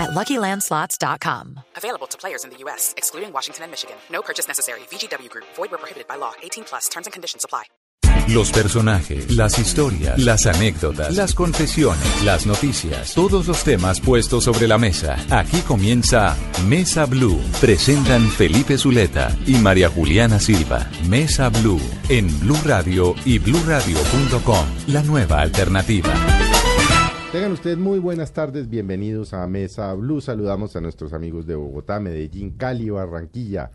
at LuckyLandSlots.com. Available to players in the U.S., excluding Washington and Michigan. No purchase necessary. VGW Group. Void where prohibited by law. 18 plus. Terms and conditions apply. Los personajes, las historias, las anécdotas, las confesiones, las noticias, todos los temas puestos sobre la mesa. Aquí comienza Mesa Blue. Presentan Felipe Zuleta y María Juliana Silva. Mesa Blue en Blue Radio y bluradio.com. La nueva alternativa. Tengan ustedes muy buenas tardes, bienvenidos a Mesa Blue. Saludamos a nuestros amigos de Bogotá, Medellín, Cali, Barranquilla,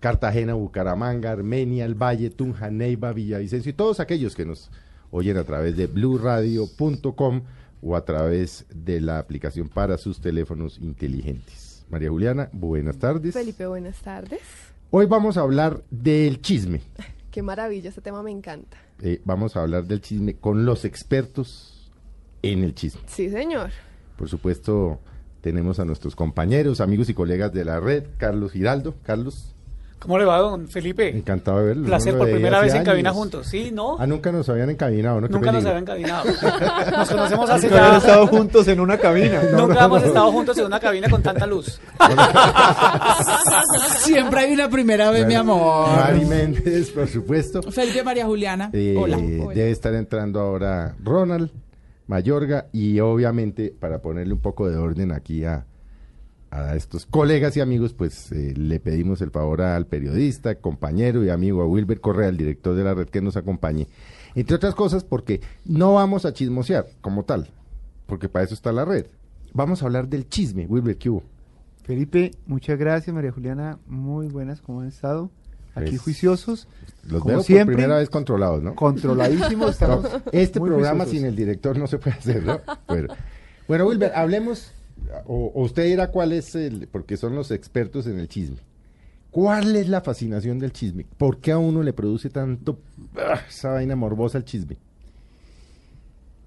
Cartagena, Bucaramanga, Armenia, El Valle, Tunja, Neiva, Villavicencio y todos aquellos que nos oyen a través de bluradio.com o a través de la aplicación para sus teléfonos inteligentes. María Juliana, buenas tardes. Felipe, buenas tardes. Hoy vamos a hablar del chisme. Qué maravilla, este tema me encanta. Eh, vamos a hablar del chisme con los expertos en el chisme. Sí, señor. Por supuesto, tenemos a nuestros compañeros, amigos y colegas de la red, Carlos Giraldo. Carlos, ¿Cómo le va, don Felipe? encantado de verlo. Placer por primera vez en cabina juntos. Sí, ¿no? Ah, nunca nos habían encabinado, ¿no? Qué Nunca nos habían encabinado. Nos conocemos hace Nunca ya... estado juntos en una cabina. Nunca hemos estado juntos en una cabina con tanta luz. Siempre hay una primera vez, mi amor. Mari Méndez, por supuesto. Felipe María Juliana. Eh, Hola. Debe estar entrando ahora Ronald Mayorga y obviamente para ponerle un poco de orden aquí a, a estos colegas y amigos, pues eh, le pedimos el favor al periodista, compañero y amigo, a Wilber Correa, el director de la red, que nos acompañe. Entre otras cosas porque no vamos a chismosear como tal, porque para eso está la red. Vamos a hablar del chisme. Wilber, ¿qué hubo? Felipe, muchas gracias. María Juliana, muy buenas. ¿Cómo han estado? Aquí Pues, juiciosos. Los como veo siempre, por primera vez controlados, ¿no? Controladísimos. Estamos Este programa juiciosos. sin el director no se puede hacer, ¿no? Bueno, bueno Wilber, hablemos, o, o usted dirá cuál es el, porque son los expertos en el chisme. ¿Cuál es la fascinación del chisme? ¿Por qué a uno le produce tanto ah, esa vaina morbosa el chisme?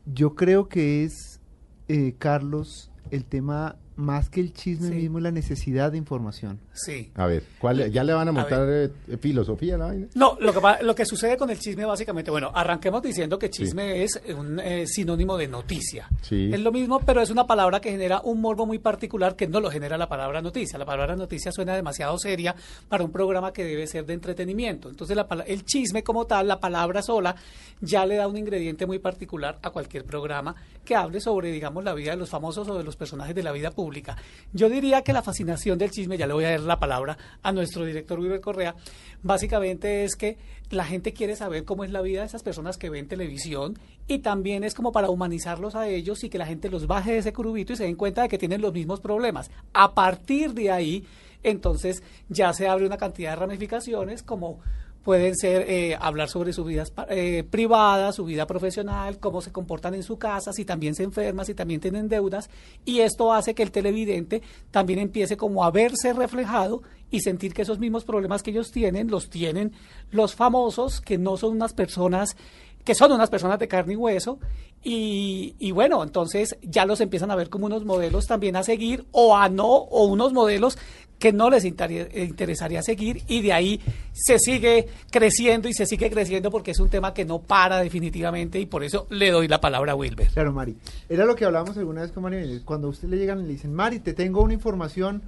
Yo creo que es, eh, Carlos, el tema más que el chisme Sí. mismo, la necesidad de información. Sí. A ver, ¿cuál, ¿ya le van a A montar eh, filosofía a la vaina? No, lo que, lo que sucede con el chisme básicamente, bueno, arranquemos diciendo que chisme es un eh, sinónimo de noticia. Sí. Es lo mismo, pero es una palabra que genera un morbo muy particular que no lo genera la palabra noticia. La palabra noticia suena demasiado seria para un programa que debe ser de entretenimiento. Entonces, la el chisme como tal, la palabra sola, ya le da un ingrediente muy particular a cualquier programa que hable sobre, digamos, la vida de los famosos o de los personajes de la vida pública. Yo diría que la fascinación del chisme, ya le voy a dar la palabra a nuestro director Wilber Correa, básicamente es que la gente quiere saber cómo es la vida de esas personas que ven televisión y también es como para humanizarlos a ellos y que la gente los baje de ese curubito y se den cuenta de que tienen los mismos problemas. A partir de ahí, entonces ya se abre una cantidad de ramificaciones como pueden ser eh, hablar sobre su vida eh, privada, su vida profesional, cómo se comportan en su casa, si también se enferman, si también tienen deudas, y esto hace que el televidente también empiece como a verse reflejado y sentir que esos mismos problemas que ellos tienen los tienen los famosos, que no son unas personas que son unas personas de carne y hueso, y, y, bueno, entonces ya los empiezan a ver como unos modelos también a seguir, o a no, o unos modelos que no les inter- interesaría seguir, y de ahí se sigue creciendo y se sigue creciendo porque es un tema que no para definitivamente, y por eso le doy la palabra a Wilber. Claro, Mari. Era lo que hablábamos alguna vez con Mari. Cuando a usted le llegan y le dicen, Mari, te tengo una información.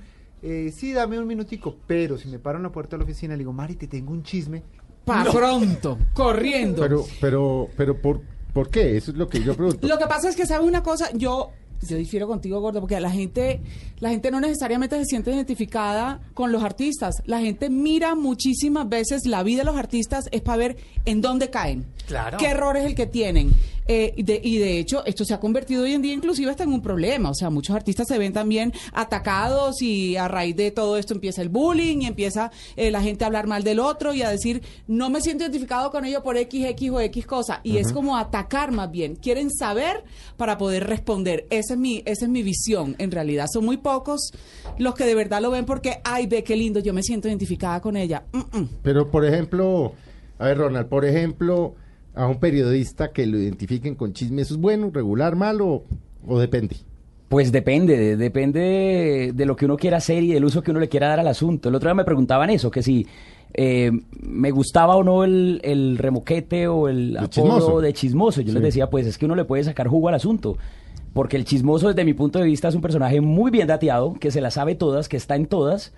Eh, sí, dame un minutico. Pero si me paro en la puerta de la oficina le digo, Mari, te tengo un chisme. Pa' pronto, corriendo. Pero, pero, pero, ¿por, ¿por qué? Eso es lo que yo pregunto. Lo que pasa es que, ¿sabe una cosa? Yo yo difiero contigo, Gordo, porque la gente, la gente no necesariamente se siente identificada con los artistas. La gente mira muchísimas veces la vida de los artistas es para ver en dónde caen. Claro. ¿Qué error es el que tienen? Eh, y, de, y de hecho, esto se ha convertido hoy en día inclusive hasta en un problema. O sea, muchos artistas se ven también atacados y a raíz de todo esto empieza el bullying y empieza eh, la gente a hablar mal del otro y a decir, no me siento identificado con ello por X, X o X cosa. Y es como atacar más bien. Quieren saber para poder responder. Esa es mi, esa es mi visión, en realidad. Son muy pocos los que de verdad lo ven porque, ay, ve qué lindo, yo me siento identificada con ella. Mm, mm. Pero, por ejemplo, A ver, Ronald, por ejemplo, a un periodista que lo identifiquen con chisme, ¿eso es bueno, regular, malo o depende? Pues depende, de- depende de, lo que uno quiera hacer y del uso que uno le quiera dar al asunto. El otro día me preguntaban eso, que si eh, me gustaba o no el, el remoquete o el apodo de chismoso. Yo les decía, pues es que uno le puede sacar jugo al asunto. Porque el chismoso, desde mi punto de vista, es un personaje muy bien dateado, que se las sabe todas, que está en todas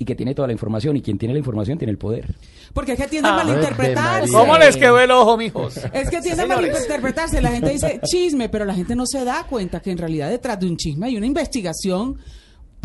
y que tiene toda la información. Y quien tiene la información tiene el poder. Porque es que tiende a Ah, malinterpretarse. ¿Cómo les quedó el ojo, mijos? Es que tiende a malinterpretarse. La gente dice chisme, pero la gente no se da cuenta que en realidad detrás de un chisme hay una investigación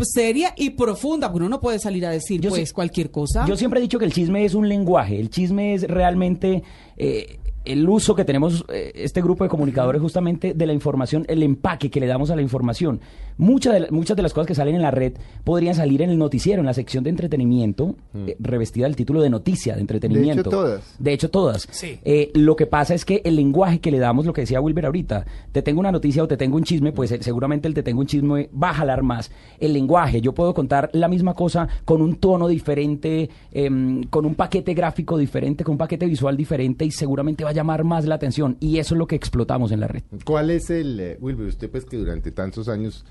seria y profunda. Porque uno no puede salir a decir Yo pues sí- cualquier cosa. Yo siempre he dicho que el chisme es un lenguaje, el chisme es realmente eh, el uso que tenemos eh, este grupo de comunicadores justamente de la información, el empaque que le damos a la información. Muchas de, la- muchas de las cosas que salen en la red podrían salir en el noticiero, en la sección de entretenimiento, eh, revestida del título de noticia, de entretenimiento. todas. De hecho, todas. Sí. Eh, lo que pasa es que el lenguaje que le damos, lo que decía Wilber ahorita, te tengo una noticia o te tengo un chisme, pues eh, seguramente el te tengo un chisme va a jalar más. El lenguaje, yo puedo contar la misma cosa con un tono diferente, em, con un paquete gráfico diferente, con un paquete visual diferente y seguramente va a llamar más la atención. Y eso es lo que explotamos en la red. ¿Cuál es el, eh, Wilber, usted pues que durante tantos años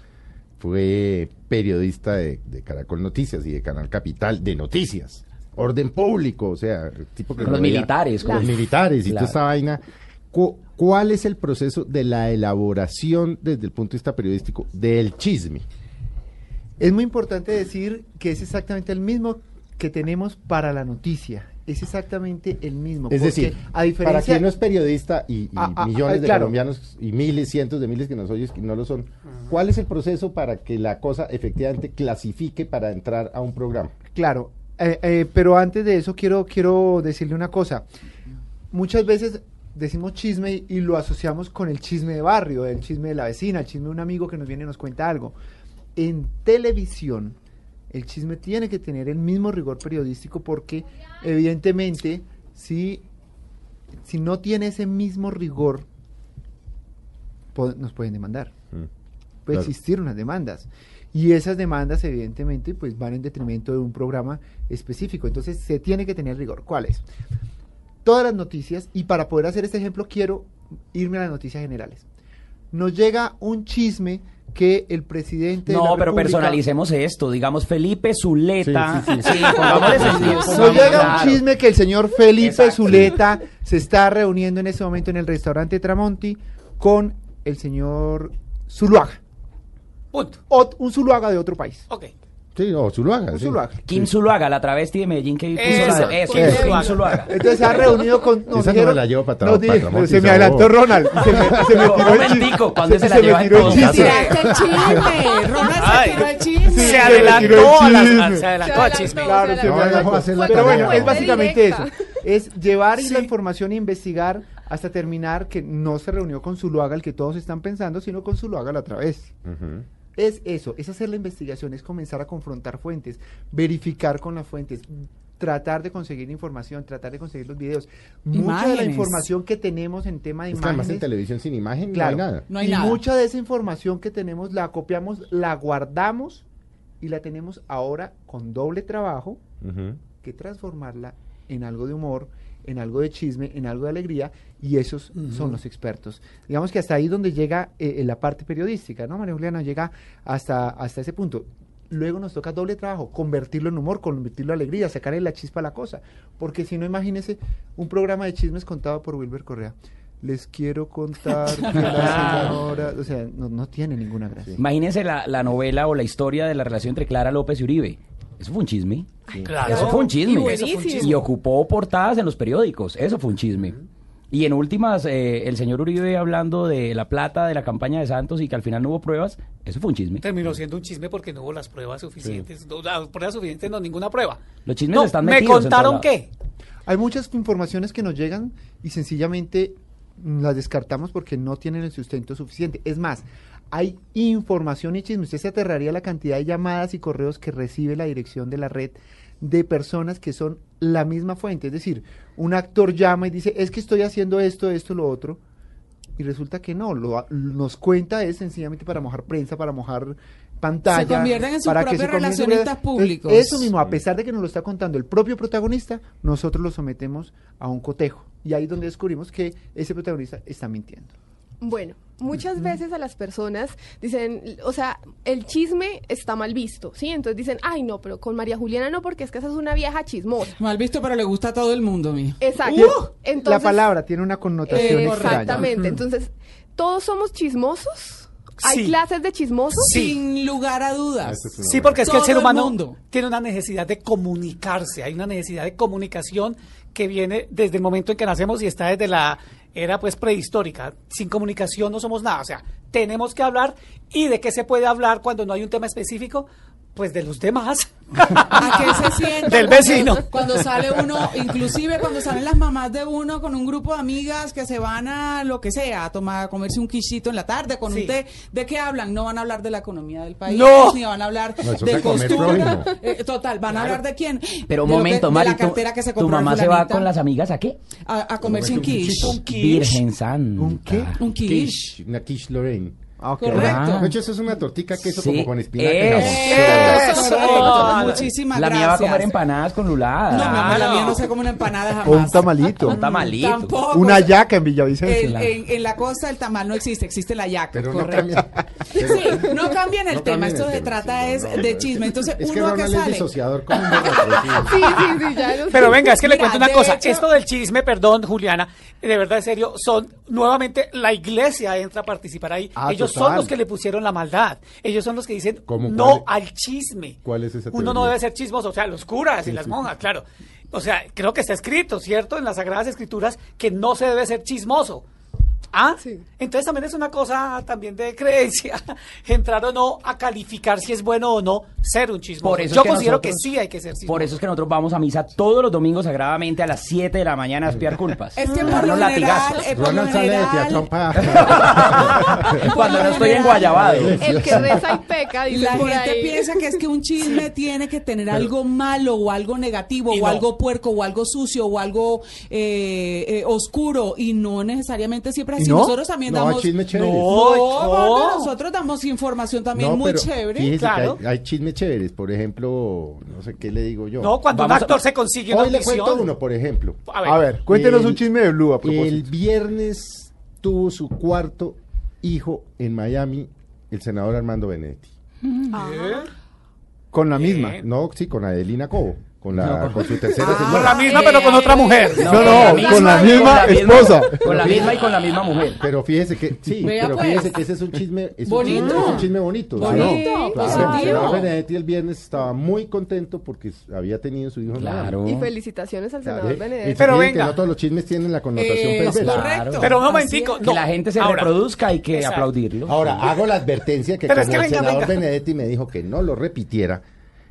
fue periodista de, de Caracol Noticias y de Canal Capital de noticias, orden público, o sea, el tipo que Con los veía- militares, con los militares y Claro. toda esta vaina. Cu- ¿Cuál es el proceso de la elaboración desde el punto de vista periodístico del chisme? Es muy importante decir que es exactamente el mismo que tenemos para la noticia. Es exactamente el mismo. Es decir, a diferencia, para quien no es periodista y, y Ah, ah, millones ah, de claro. colombianos y miles, cientos de miles que nos oyes que no lo son, ¿cuál es el proceso para que la cosa efectivamente clasifique para entrar a un programa? Claro, eh, eh, pero antes de eso quiero, quiero decirle una cosa. Muchas veces decimos chisme y, y lo asociamos con el chisme de barrio, el chisme de la vecina, el chisme de un amigo que nos viene y nos cuenta algo. En televisión, el chisme tiene que tener el mismo rigor periodístico porque evidentemente si, si no tiene ese mismo rigor, nos pueden demandar puede Claro. existir unas demandas. Y esas demandas, evidentemente, pues van en detrimento de un programa específico. Entonces, se tiene que tener rigor. ¿Cuál es? Todas las noticias, y para poder hacer este ejemplo, quiero irme a las noticias generales. Nos llega un chisme que el presidente. de No, la pero República- personalicemos esto. Digamos, Felipe Zuleta. Sí, sí, pongamos- llega un chisme que el señor Felipe Exacto. Zuleta se está reuniendo en este momento en el restaurante Tramonti con el señor Zuluaga. Punto. Ot- un Zuluaga de otro país. Ok. Sí, o Zuluaga. Sí. Zuluaga. Kim Zuluaga, la travesti de Medellín que puso Eso, la- eso, eso, Zuluaga. Kim Zuluaga. Entonces se ha reunido con. nos Esa no dijeron- me la llevo para di- Tramonti, Se me adelantó. Ronald. Se me, se me tiró el chisme. ¿cuándo se la me lleva tiró el chisme. Tiraste el chisme. Ronald se tiró el chisme. Se adelantó tiró el a las- chisme. se adelantó al chisme. Claro, se No, me adelantó. hacer la Pero bueno, es básicamente eso. Es llevar la información e investigar hasta terminar que no se reunió con Zuluaga, el que todos están pensando, sino con Zuluaga la otra vez. Ujú. Es eso, es hacer la investigación, es comenzar a confrontar fuentes, verificar con las fuentes, tratar de conseguir información, tratar de conseguir los videos. Mucha de la Imágenes. información que tenemos en tema de Es que además en imágenes, televisión sin imagen claro, no hay nada. No hay y nada. mucha de esa información que tenemos la copiamos, la guardamos y la tenemos ahora con doble trabajo que transformarla en algo de humor, en algo de chisme, en algo de alegría, y esos son los expertos. Digamos que hasta ahí donde llega eh, la parte periodística, ¿no? María Juliana llega hasta, hasta ese punto. Luego nos toca doble trabajo, convertirlo en humor, convertirlo en alegría, sacarle la chispa a la cosa. Porque si no, imagínese un programa de chismes contado por Wilber Correa. Les quiero contar que la señora... O sea, no, no tiene ninguna gracia. Imagínense la, la novela o la historia de la relación entre Clara López y Uribe. Eso fue un chisme. Claro. Eso fue un chisme. Y Eso fue un buenísimo. chisme. Y ocupó portadas en los periódicos. Eso fue un chisme. Y en últimas, eh, el señor Uribe hablando de la plata de la campaña de Santos y que al final no hubo pruebas, eso fue un chisme. Terminó siendo un chisme porque no hubo las pruebas suficientes. No, las pruebas suficientes, no, ninguna prueba. Los chismes No, están ¿Me metidos en contaron qué? Hay muchas informaciones que nos llegan y sencillamente las descartamos porque no tienen el sustento suficiente. Es más, hay información y chisme. Usted se aterraría la cantidad de llamadas y correos que recibe la dirección de la red de personas que son la misma fuente. Es decir, un actor llama y dice, es que estoy haciendo esto, esto, lo otro. Y resulta que no, lo, nos cuenta es sencillamente para mojar prensa, para mojar pantalla. Se convierten en sus propios se relacionistas públicos. Eso mismo, a pesar de que nos lo está contando el propio protagonista, nosotros lo sometemos a un cotejo. Y ahí es donde descubrimos que ese protagonista está mintiendo. Bueno, muchas veces a las personas dicen, o sea, el chisme está mal visto, ¿sí? Entonces dicen, ay, no, pero con María Juliana no, porque es que esa es una vieja chismosa. Mal visto, pero le gusta a todo el mundo, mi. Exacto. Entonces, la palabra tiene una connotación eh, extraña. exactamente. Entonces, ¿todos somos chismosos? ¿Hay Sí. clases de chismosos? Sí. Sin lugar a dudas. Sí, porque es que el ser el humano mundo. tiene una necesidad de comunicarse, hay una necesidad de comunicación que viene desde el momento en que nacemos y está desde la era pues prehistórica. Sin comunicación no somos nada, o sea, tenemos que hablar. Y de qué se puede hablar cuando no hay un tema específico, pues de los demás. ¿A qué se sienta? Del vecino. Cuando sale uno, inclusive cuando salen las mamás de uno con un grupo de amigas que se van a lo que sea, a tomar, a comerse un quichito en la tarde con Sí. un té. ¿De qué hablan? No van a hablar de la economía del país, No. ni van a hablar No, de costura. Eh, total, ¿van a hablar de quién? Pero un De lo que- momento, de la tu, cartera que se tu mamá se va con las amigas a qué? a, a comerse un quiche. Un quiche. Virgen Santa. ¿Un qué? Un quiche. Quiche, una quiche Lorraine. Ah. Correcto. De hecho, eso es una tortica queso Sí. como con espinaca. Eso. Eso, correcto. Muchísimas La gracias. mía va a comer empanadas con lulada. No, mi la mía no se come una empanada jamás. O un tamalito. Un tamalito. Tampoco. Una yaca en Villavicencio. En, en- en la costa el tamal no existe, existe la yaca. Pero no correcto. cambia. Sí, no cambien el No tema, esto el se tema, trata sí, es no, de chisme. Entonces, Es que uno que sale. disociador con sí. Sí, sí, ya. Pero venga, es que le cuento una cosa. Esto del chisme, perdón, Juliana, de verdad, en serio, son nuevamente la iglesia entra a participar ahí. Ah, Ellos. Son los que le pusieron la maldad. Ellos son los que dicen no ¿Cuál al chisme. cuál es esa Uno no debe ser chismoso, o sea, los curas y las monjas, claro. O sea, creo que está escrito, ¿cierto? En las Sagradas Escrituras que no se debe ser chismoso. ¿Ah? Sí. Entonces también es una cosa también de creencia, entrar o no a calificar si es bueno o no ser un chismoso. Por eso es Yo que considero nosotros- que sí hay que ser chismoso. Por eso es que nosotros vamos a misa todos los domingos sagradamente a las 7 de la mañana a espiar culpas. Es que A por darnos lo general, latigazos. eh, por lo Ronald sale de general, teatro pa- Cuando no estoy en Guayabado. El que reza y peca, dice La por gente ahí. piensa que es que un chisme tiene que tener algo malo o algo negativo Y o no. algo puerco o algo sucio o algo eh, eh, oscuro y no necesariamente siempre ¿Y así. no? Nosotros también No, damos... chisme chévere. No, No, nosotros damos información también No, muy pero chévere. fíjese que Claro. hay, hay chismes chéveres. Por ejemplo, no sé qué le digo yo. No, cuando Vamos un actor a- se consigue una Hoy le cuento uno, por ejemplo. A ver, A ver, cuéntenos El- un chisme de Blue a El propósito. viernes tuvo su cuarto hijo en Miami el senador Armando Benedetti. Con la misma. No, sí, con Adelina Cobo, con, la, con su tercera con señora. la misma pero con otra mujer. No, no, con la misma esposa. Con la misma y con la misma mujer. Pero fíjese que, sí, Vea, pero pues. fíjese que ese es un chisme, es un Bonito. chisme, es un chisme bonito. ¿sí? Bonito, Claro, Benedetti el viernes estaba muy contento porque había tenido su hijo. Claro. Y felicitaciones al Claro, senador ¿eh? Benedetti. Y Pero venga. no todos los chismes tienen la connotación Eh, es perversa. correcto. Pero un momentico, no. Que la gente se Ahora, reproduzca hay que Exacto. aplaudirlo. Ahora, hago la advertencia que Pero es como que el venga, senador venga. Benedetti me dijo que no lo repitiera,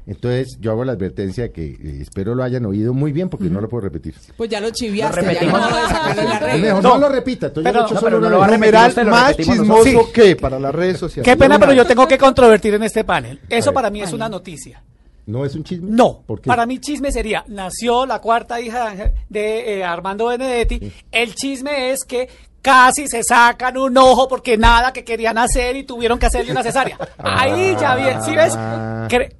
entonces yo hago la advertencia que eh, espero lo hayan oído muy bien porque no lo puedo repetir. Pues ya lo chiviaste, Lo ya repetimos. no la red. mejor No. no, lo repita, entonces Pero- yo lo he hecho no, solo pero no una lo va a vez. repetir Numeral usted, lo más repetimos chismoso nosotros. que para las redes sociales. Qué pena, pero yo tengo que controvertir en este panel. Eso ver. para mí es una noticia. ¿No es un chisme? No, ¿Por qué? para mí chisme sería, nació la cuarta hija de, eh, Armando Benedetti, el chisme es que casi se sacan un ojo porque nada que querían hacer y tuvieron que hacerle una cesárea. Ahí ya bien, ¿sí ves? Ah. Cre-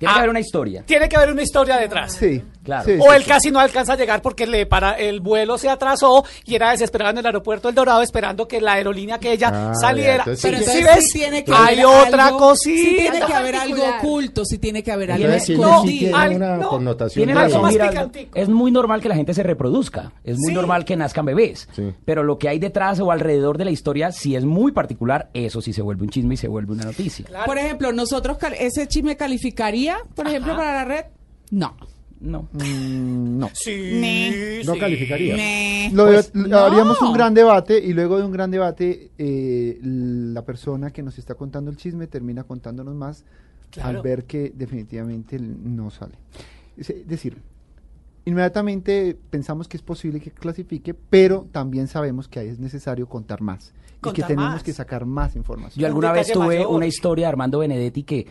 Tiene Ah, que haber una historia. Tiene que haber una historia detrás. Sí, Claro. sí, O él sí. casi no alcanza a llegar porque le para el vuelo se atrasó y era desesperado en el aeropuerto del Dorado esperando que la aerolínea que ella Ah, saliera. ya, entonces Pero sí. ¿Sí entonces ves? sí tiene que Hay haber otra algo- cosita. Sí tiene que haber algo oculto, sí tiene que haber algo Entonces, sí, no, sí tiene al- una no. connotación. Tiene algo más mira, es muy normal que la gente se reproduzca, es muy Sí. normal que nazcan bebés, Sí. pero lo que hay detrás o alrededor de la historia, si es muy particular, eso sí se vuelve un chisme y se vuelve una noticia. Claro. Por ejemplo, nosotros ese chisme calificaría, por ejemplo, para la red. No. No. Mm, no. Sí, No sí. calificaría. Lo Pues, de- no. haríamos un gran debate y luego de un gran debate eh, la persona que nos está contando el chisme termina contándonos más Claro. al ver que definitivamente no sale. Es decir, inmediatamente pensamos que es posible que clasifique, pero también sabemos que ahí es necesario contar más y que tenemos más. que sacar más información. Yo alguna Un vez tuve mayor. una historia de Armando Benedetti que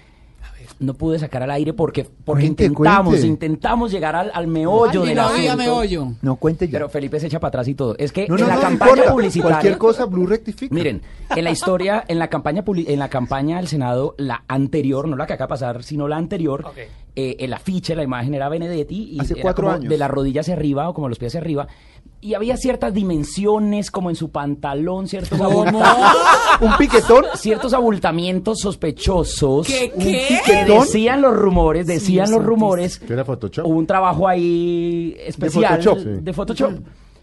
no pude sacar al aire porque, porque Cuente, intentamos, cuente. intentamos llegar al, al meollo Y del no había asunto. meollo. No cuente ya. Pero Felipe se echa para atrás y todo. Es que no, en no, la campaña importa. publicitaria. Cualquier cosa, Blue rectifica. Miren, en la historia, en la campaña en la campaña del Senado, la anterior, no la que acaba de pasar, sino la anterior, eh, el afiche, la imagen era Benedetti y Hace era cuatro años. de la rodilla hacia arriba o como los pies hacia arriba. Y había ciertas dimensiones, como en su pantalón, ciertos, ¿Cómo? abulta- Un piquetón. ciertos abultamientos sospechosos. ¿Qué, Un qué? Que decían los rumores, decían Sí, los rumores ¿Qué era Photoshop? Hubo un trabajo ahí especial Photoshop, sí. de Photoshop.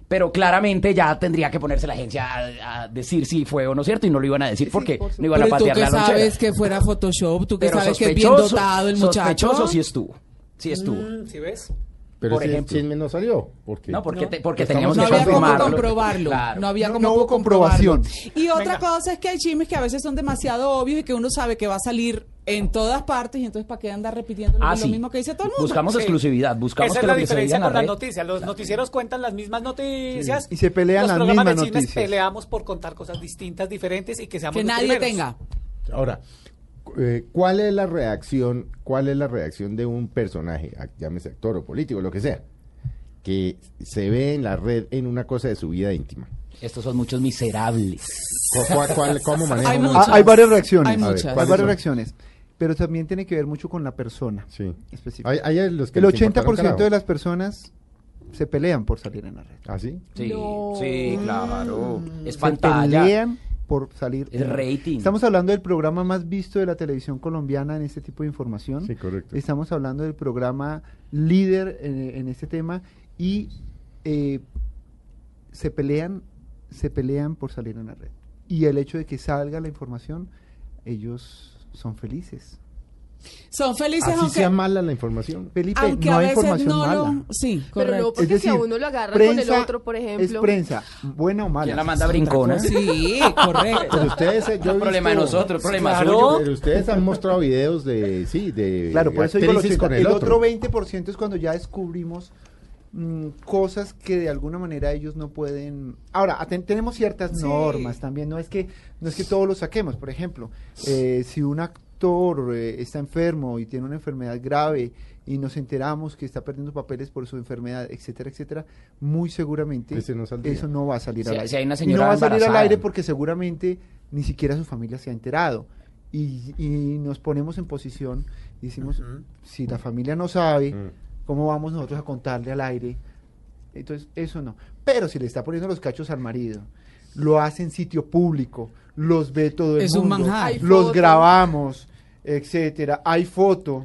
Pero claramente ya tendría que ponerse la agencia a, a decir si fue o no cierto y no lo iban a decir porque por no iban a Pero tú patear que la lonchera. sabes que fuera Photoshop, tú que Pero sabes que es bien sospechoso- dotado el muchacho. Sospechoso sí estuvo. Sí estuvo. Mm, ¿Sí ves? Pero por ese ejemplo. chisme no salió. Porque No, porque, No. te- porque teníamos No que había cómo comprobarlo. Claro. No había No- cómo no hubo comprobación. Y otra Venga. cosa es que hay chismes que a veces son demasiado obvios y que uno sabe que va a salir en todas partes y entonces para qué andar repitiendo Ah, lo sí. mismo que dice todo el mundo. Buscamos Sí. exclusividad, buscamos Esa que es la lo que se diferencia en la con las red. noticias. Los noticieros cuentan las mismas noticias. Sí. Y se pelean Los las programas mismas de chismes noticias. peleamos por contar cosas distintas, diferentes y que seamos que los nadie primeros. tenga. Ahora, eh, ¿cuál es la reacción, cuál es la reacción de un personaje, a- llámese actor o político, lo que sea, que se ve en la red en una cosa de su vida íntima? Estos son muchos miserables. ¿Cu- cuál- cuál- ¿Cómo maneja Hay muchas. Hay varias reacciones. Hay A ver, muchas. Hay ¿cuáles varias son? reacciones. Pero también tiene que ver mucho con la persona. Sí. Específica. Hay, hay los que El les 80% importa de las personas se pelean por salir en la red. ¿Ah, sí? Sí, No. sí, claro. Es Se pantalla. pelean por salir. Red. rating. Estamos hablando del programa más visto de la televisión colombiana en este tipo de información. Sí, correcto. Estamos hablando del programa líder en, en este tema y eh, se pelean, se pelean por salir en la red. Y el hecho de que salga la información, ellos son felices. Son felices Así aunque, sea mala la información. Felipe, aunque no a hay veces información no mala. lo... Sí, Pero no correcto. porque si a uno lo agarran con el otro, por ejemplo. Es prensa, buena o mala. ¿Quién la manda brincona? Sí, correcto. Pero ustedes, eh, yo he Es problema de visto- nosotros, problema Claro. suyo. Pero ustedes han mostrado videos de, sí, de Claro, por eso digo el, actrices 80. con el el, otro 20% es cuando ya descubrimos mm, cosas que de alguna manera ellos no pueden. Ahora, aten- tenemos ciertas Sí. normas también, no es que no es que todo lo saquemos, por ejemplo, eh, si un actor eh, está enfermo y tiene una enfermedad grave y nos enteramos que está perdiendo papeles por su enfermedad, etcétera, etcétera, muy seguramente no eso no va a salir Si- al aire. si hay una y señora no va a salir al aire porque seguramente ni siquiera su familia se ha enterado. Y, y nos ponemos en posición y decimos, si la familia no sabe, Mm. ¿cómo vamos nosotros a contarle al aire? Entonces, eso no. Pero si le está poniendo los cachos al marido, lo hace en sitio público, los ve todo el Es un mundo, manjar. Hay los grabamos, etcétera, hay foto.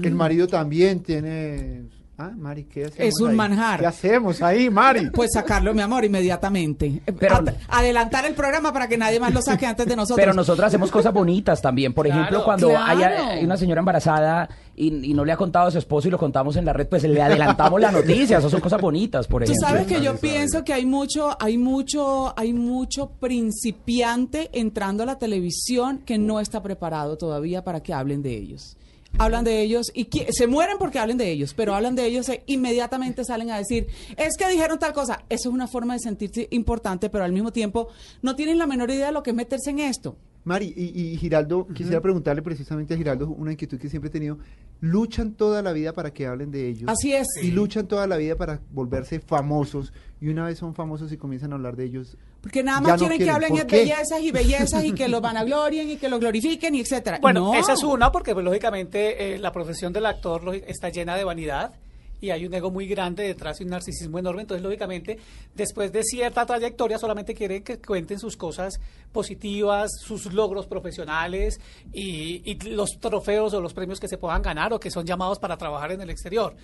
El Mm. marido también tiene... Ah, Mari, ¿qué hacemos Es un ahí? manjar. ¿Qué hacemos ahí, Mari? Pues sacarlo, mi amor, inmediatamente. Pero- Ad- adelantar el programa para que nadie más lo saque antes de nosotros. Pero nosotros hacemos cosas bonitas también. Por Claro. ejemplo, cuando hay, Claro. hay una señora embarazada y, y no le ha contado a su esposo y lo contamos en la red, pues le adelantamos la noticia. Esas son cosas bonitas, por Tú ejemplo. sabes que yo pienso que hay mucho, hay mucho, hay mucho principiante entrando a la televisión que no está preparado todavía para que hablen de ellos. Hablan de ellos y se mueren porque hablen de ellos, pero hablan de ellos e inmediatamente salen a decir, es que dijeron tal cosa. Eso es una forma de sentirse importante, pero al mismo tiempo no tienen la menor idea de lo que es meterse en esto. Mari, y, y Giraldo, quisiera preguntarle precisamente a Giraldo una inquietud que siempre he tenido. Luchan toda la vida para que hablen de ellos. Así es. Y luchan toda la vida para volverse famosos. Y una vez son famosos y comienzan a hablar de ellos. Porque nada más no quieren que hablen ¿Por de bellezas y bellezas y que los vanaglorien y que los glorifiquen y etcétera. Bueno, No. esa es una, porque pues, lógicamente eh, la profesión del actor está llena de vanidad y hay un ego muy grande detrás y un narcisismo enorme. Entonces, lógicamente, después de cierta trayectoria, solamente quieren que cuenten sus cosas positivas, sus logros profesionales y, y los trofeos o los premios que se puedan ganar o que son llamados para trabajar en el exterior.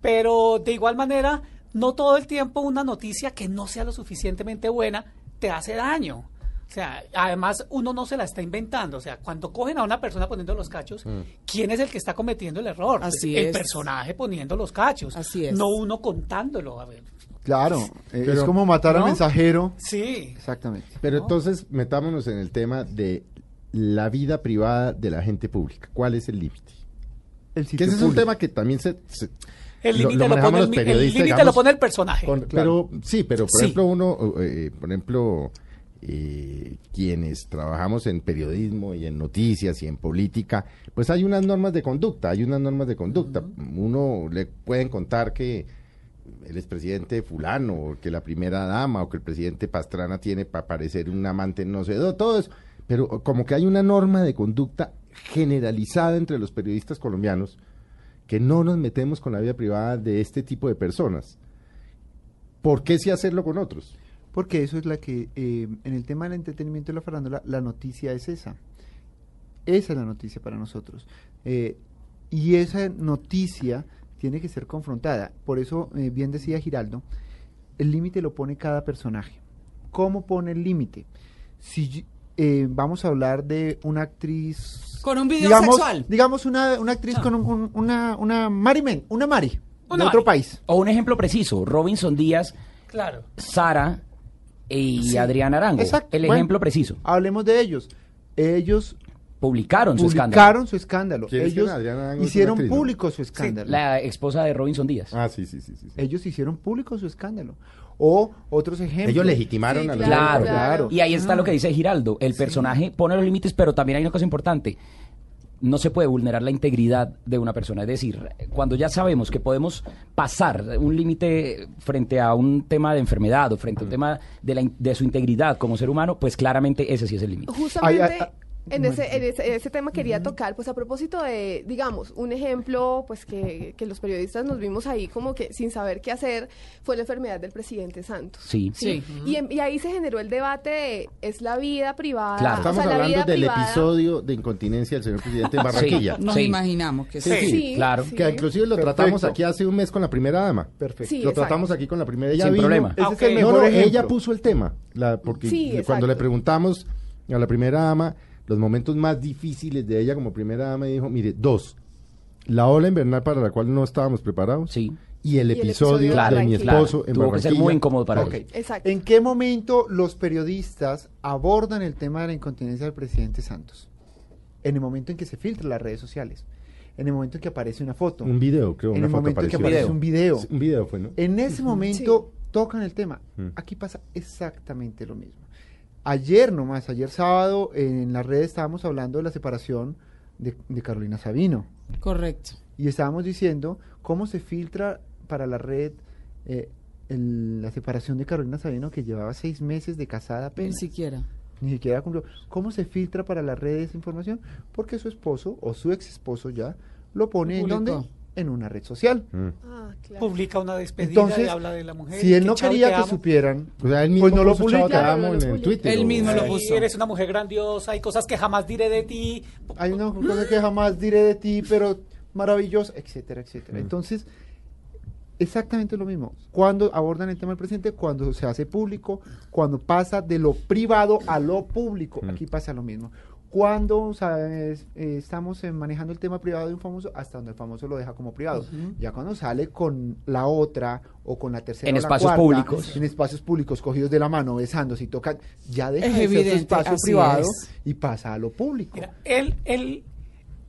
Pero de igual manera, no todo el tiempo una noticia que no sea lo suficientemente buena te hace daño. O sea, además uno no se la está inventando. O sea, cuando cogen a una persona poniendo los cachos, ¿quién es el que está cometiendo el error? Pues Así el es. personaje poniendo los cachos. Así es. No uno contándolo. A ver. Claro, eh, es como matar al ¿No? mensajero. Sí. Exactamente. Pero entonces metámonos en el tema de la vida privada de la gente pública. ¿Cuál es el límite? El Que ese es un tema que también se... se- El límite lo lo, pone el, el digamos, lo pone el personaje. con- Claro. Pero sí, pero por Sí. ejemplo uno, eh, por ejemplo, eh, quienes trabajamos en periodismo y en noticias y en política, pues hay unas normas de conducta, hay unas normas de conducta. Uno le pueden contar que el expresidente fulano, o que la primera dama, o que el presidente Pastrana tiene para parecer un amante no sé, todo eso. Pero como que hay una norma de conducta generalizada entre los periodistas colombianos que no nos metemos con la vida privada de este tipo de personas. ¿Por qué sí hacerlo con otros? Porque eso es la que, eh, en el tema del entretenimiento y la farándula, la noticia es esa. Esa es la noticia para nosotros. Eh, y esa noticia tiene que ser confrontada. Por eso, eh, bien decía Giraldo, el límite lo pone cada personaje. ¿Cómo pone el límite? Si eh, vamos a hablar de una actriz... Con un video digamos, sexual. Digamos una, una actriz con un- un- una, una Mari Men, una Mari, Una de otro país. O un ejemplo preciso, Robinson Díaz, Claro. Sara y Sí. Adrián Arango. Exacto. El Bueno, ejemplo preciso. Hablemos de ellos. Ellos Publicaron su escándalo. publicaron su escándalo. ¿Quién es Ellos hicieron público su escándalo. La esposa de Robinson Díaz. Ah, sí, sí, sí. sí, sí. Ellos hicieron público su escándalo. O otros ejemplos. Ellos legitimaron Sí, a los Claro, claro. Y ahí está lo que dice Giraldo. El personaje pone los límites, pero también hay una cosa importante. No se puede vulnerar la integridad de una persona. Es decir, cuando ya sabemos que podemos pasar un límite frente a un tema de enfermedad o frente a un tema de, la de su integridad como ser humano, pues claramente ese sí es el límite. Justamente Ay, ay, ay. En, ese, en ese, ese tema quería tocar, pues a propósito de, digamos, un ejemplo, pues que, que los periodistas nos vimos ahí como que sin saber qué hacer, fue la enfermedad del presidente Santos. Sí. Sí. Y, en- y ahí se generó el debate de, ¿es la vida privada? Claro. o Estamos sea, hablando vida del privada- episodio de incontinencia del señor presidente en Barranquilla. Nos Sí. imaginamos que sí. Sí, claro. sí. Que inclusive lo Perfecto. tratamos aquí hace un mes con la primera dama. Perfecto. Sí, lo exacto. tratamos aquí con la primera. Ella Sin vino- problema. Ese es el mejor No, no, ella puso el tema, la, porque Sí, cuando le preguntamos a la primera dama los momentos más difíciles de ella como primera dama, dijo, mire, dos, la ola invernal para la cual no estábamos preparados Sí. y el Y el episodio episodio de mi Claro, esposo en tuvo que ser muy incómodo para Ok. él. Exacto. ¿En qué momento los periodistas abordan el tema de la incontinencia del presidente Santos? En el momento en que se filtra las redes sociales. En el momento en que aparece una foto. Un video, creo, en una el foto momento en que aparece un video. Sí, Un video fue, ¿no? En ese momento tocan el tema. Mm. Aquí pasa exactamente lo mismo. Ayer nomás, ayer sábado, en las redes estábamos hablando de la separación de, de Carolina Sabino. Correcto. Y estábamos diciendo cómo se filtra para la red eh, el- la separación de Carolina Sabino, que llevaba seis meses de casada Ni apenas. siquiera. Ni siquiera cumplió. ¿Cómo se filtra para la red esa información? Porque su esposo o su ex esposo ya lo pone en donde? En una red social. Mm. Ah, claro. Publica una despedida y habla de la mujer. si él no chao, quería que amo. supieran, O sea, él mismo pues no lo publica. amo Claro, no en el. Twitter. Él o- mismo lo puso. Eres una mujer grandiosa, hay cosas que jamás diré de ti. hay una cosa que jamás diré de ti, pero maravillosa, etcétera, etcétera. Mm. Entonces, exactamente lo mismo. Cuando abordan el tema del presidente, cuando se hace público, cuando pasa de lo privado a lo público, Mm. aquí pasa lo mismo. Cuando. Eh, estamos eh, manejando el tema privado de un famoso, hasta donde el famoso lo deja como privado. Ya cuando sale con la otra o con la tercera En o la espacios cuarta, públicos. en espacios públicos, cogidos de la mano, besándose y tocan, ya deja Es de ser su evidente, espacio privado es. y pasa a lo público. Mira, él, él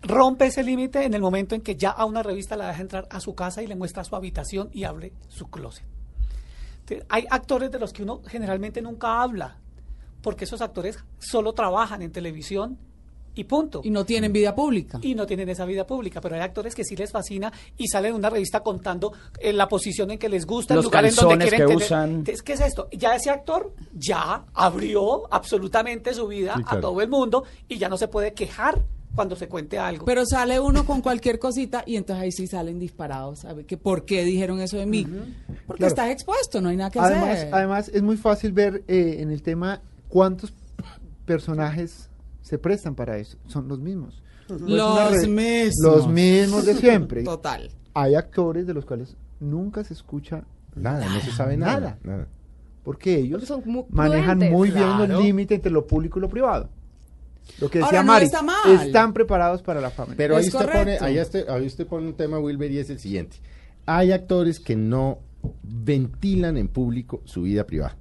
rompe ese límite en el momento en que ya a una revista la deja entrar a su casa y le muestra su habitación y abre su closet. Hay actores de los que uno generalmente nunca habla, porque esos actores solo trabajan en televisión y punto. Y no tienen vida pública. y no tienen esa vida pública, pero hay actores que sí les fascina y salen en una revista contando eh, la posición en que les gusta, Los el lugar en donde calzones quieren que tener. usan. ¿Qué es esto? Ya ese actor ya abrió absolutamente su vida Sí, a todo el mundo y ya no se puede quejar cuando se cuente algo. Pero sale uno con cualquier cosita y entonces ahí sí salen disparados. ¿sabe? Que ¿Por qué dijeron eso de mí? Porque Claro. estás expuesto, no hay nada que Además, hacer. además es muy fácil ver eh, en el tema cuántos personajes se prestan para eso. Son los mismos. No es una Los mismos. Los mismos de siempre. Total. Hay actores de los cuales nunca se escucha Nada, no se sabe nada. Nada. nada. porque ellos Porque son muy manejan muy bien Claro. los límites entre lo público y lo privado. Lo que decía Ahora, no Mari, está mal. están preparados para la fama. Pero ahí Es usted, pone, ahí, usted, ahí usted pone un tema, Wilber, y es el siguiente. Hay actores que no ventilan en público su vida privada.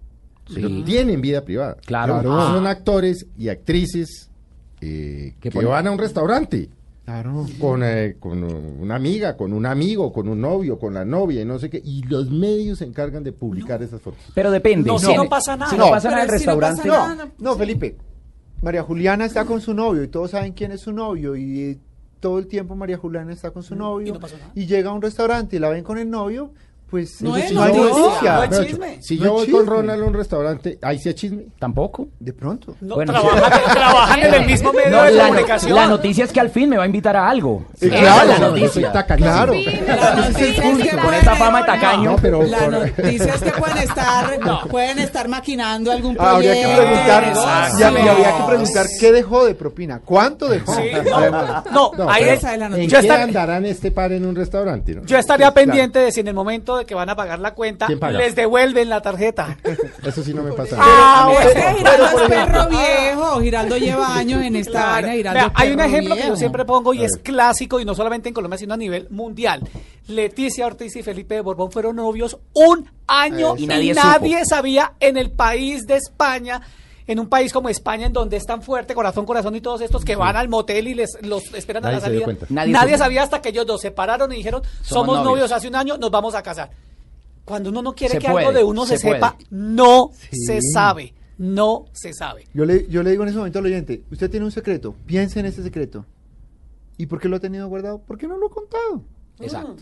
Pero tienen vida privada. Claro. Claro. Son actores y actrices eh, que, ponen- van a un restaurante Claro. con, eh, con una amiga, con un amigo, con un novio, con la novia y no sé qué, y los medios se encargan de publicar esas fotos. Pero depende. No, si no pasa nada. Si no, No, pasa nada en el pero si no restaurante. pasa No, no, Felipe. María Juliana está con su novio y todos saben quién es su novio y eh, todo el tiempo María Juliana está con su novio y no pasó nada. y llega a un restaurante y la ven con el novio, pues No es no hay noticia. No chisme. Si No yo voy con. Ronald a un restaurante, ahí sí es chisme. Tampoco. De pronto. No, Bueno, trabajan, trabajan en el mismo medio No, de la, comunicación. la noticia es que al fin me va a invitar a algo. Esa claro, la noticia. tacañísimo. Claro. Sí, Ese la es el punto. Con de fama de tacaño. No, pero La noticia es que pueden estar, pueden estar maquinando algún Ah, habría que proyecto. preguntar, y, hab- y habría que preguntar qué dejó de propina, cuánto dejó. No, No, ahí es- esa es la ¿En noticia. yo, qué andarán este par en un restaurante? yo estaría Claro. pendiente de si en el momento de que van a pagar la cuenta les devuelven la tarjeta. Eso sí no me pasa. Ah, bueno. que Giraldo es perro viejo. Giraldo lleva años en esta Claro. vaina. Giraldo Vea, es hay un ejemplo que yo siempre pongo y es clásico y no solamente en Colombia sino a nivel mundial. Leticia Ortiz y Felipe de Borbón fueron novios un año Y y nadie sabía en el país de España. En un país como España, en donde es tan fuerte, corazón, corazón y todos estos que van al motel y les los esperan a la se dio salida. cuenta. Nadie Nadie, sabía hasta que ellos dos se pararon y dijeron, somos, novios. novios. hace un año, nos vamos a casar. Cuando uno no quiere Se que algo de uno se, se sepa, no Sí. se sabe. No se sabe. Yo le, yo le digo en ese momento al oyente, usted tiene un secreto, piense en ese secreto. ¿Y por qué lo ha tenido guardado? ¿Por qué no lo ha contado? Exacto.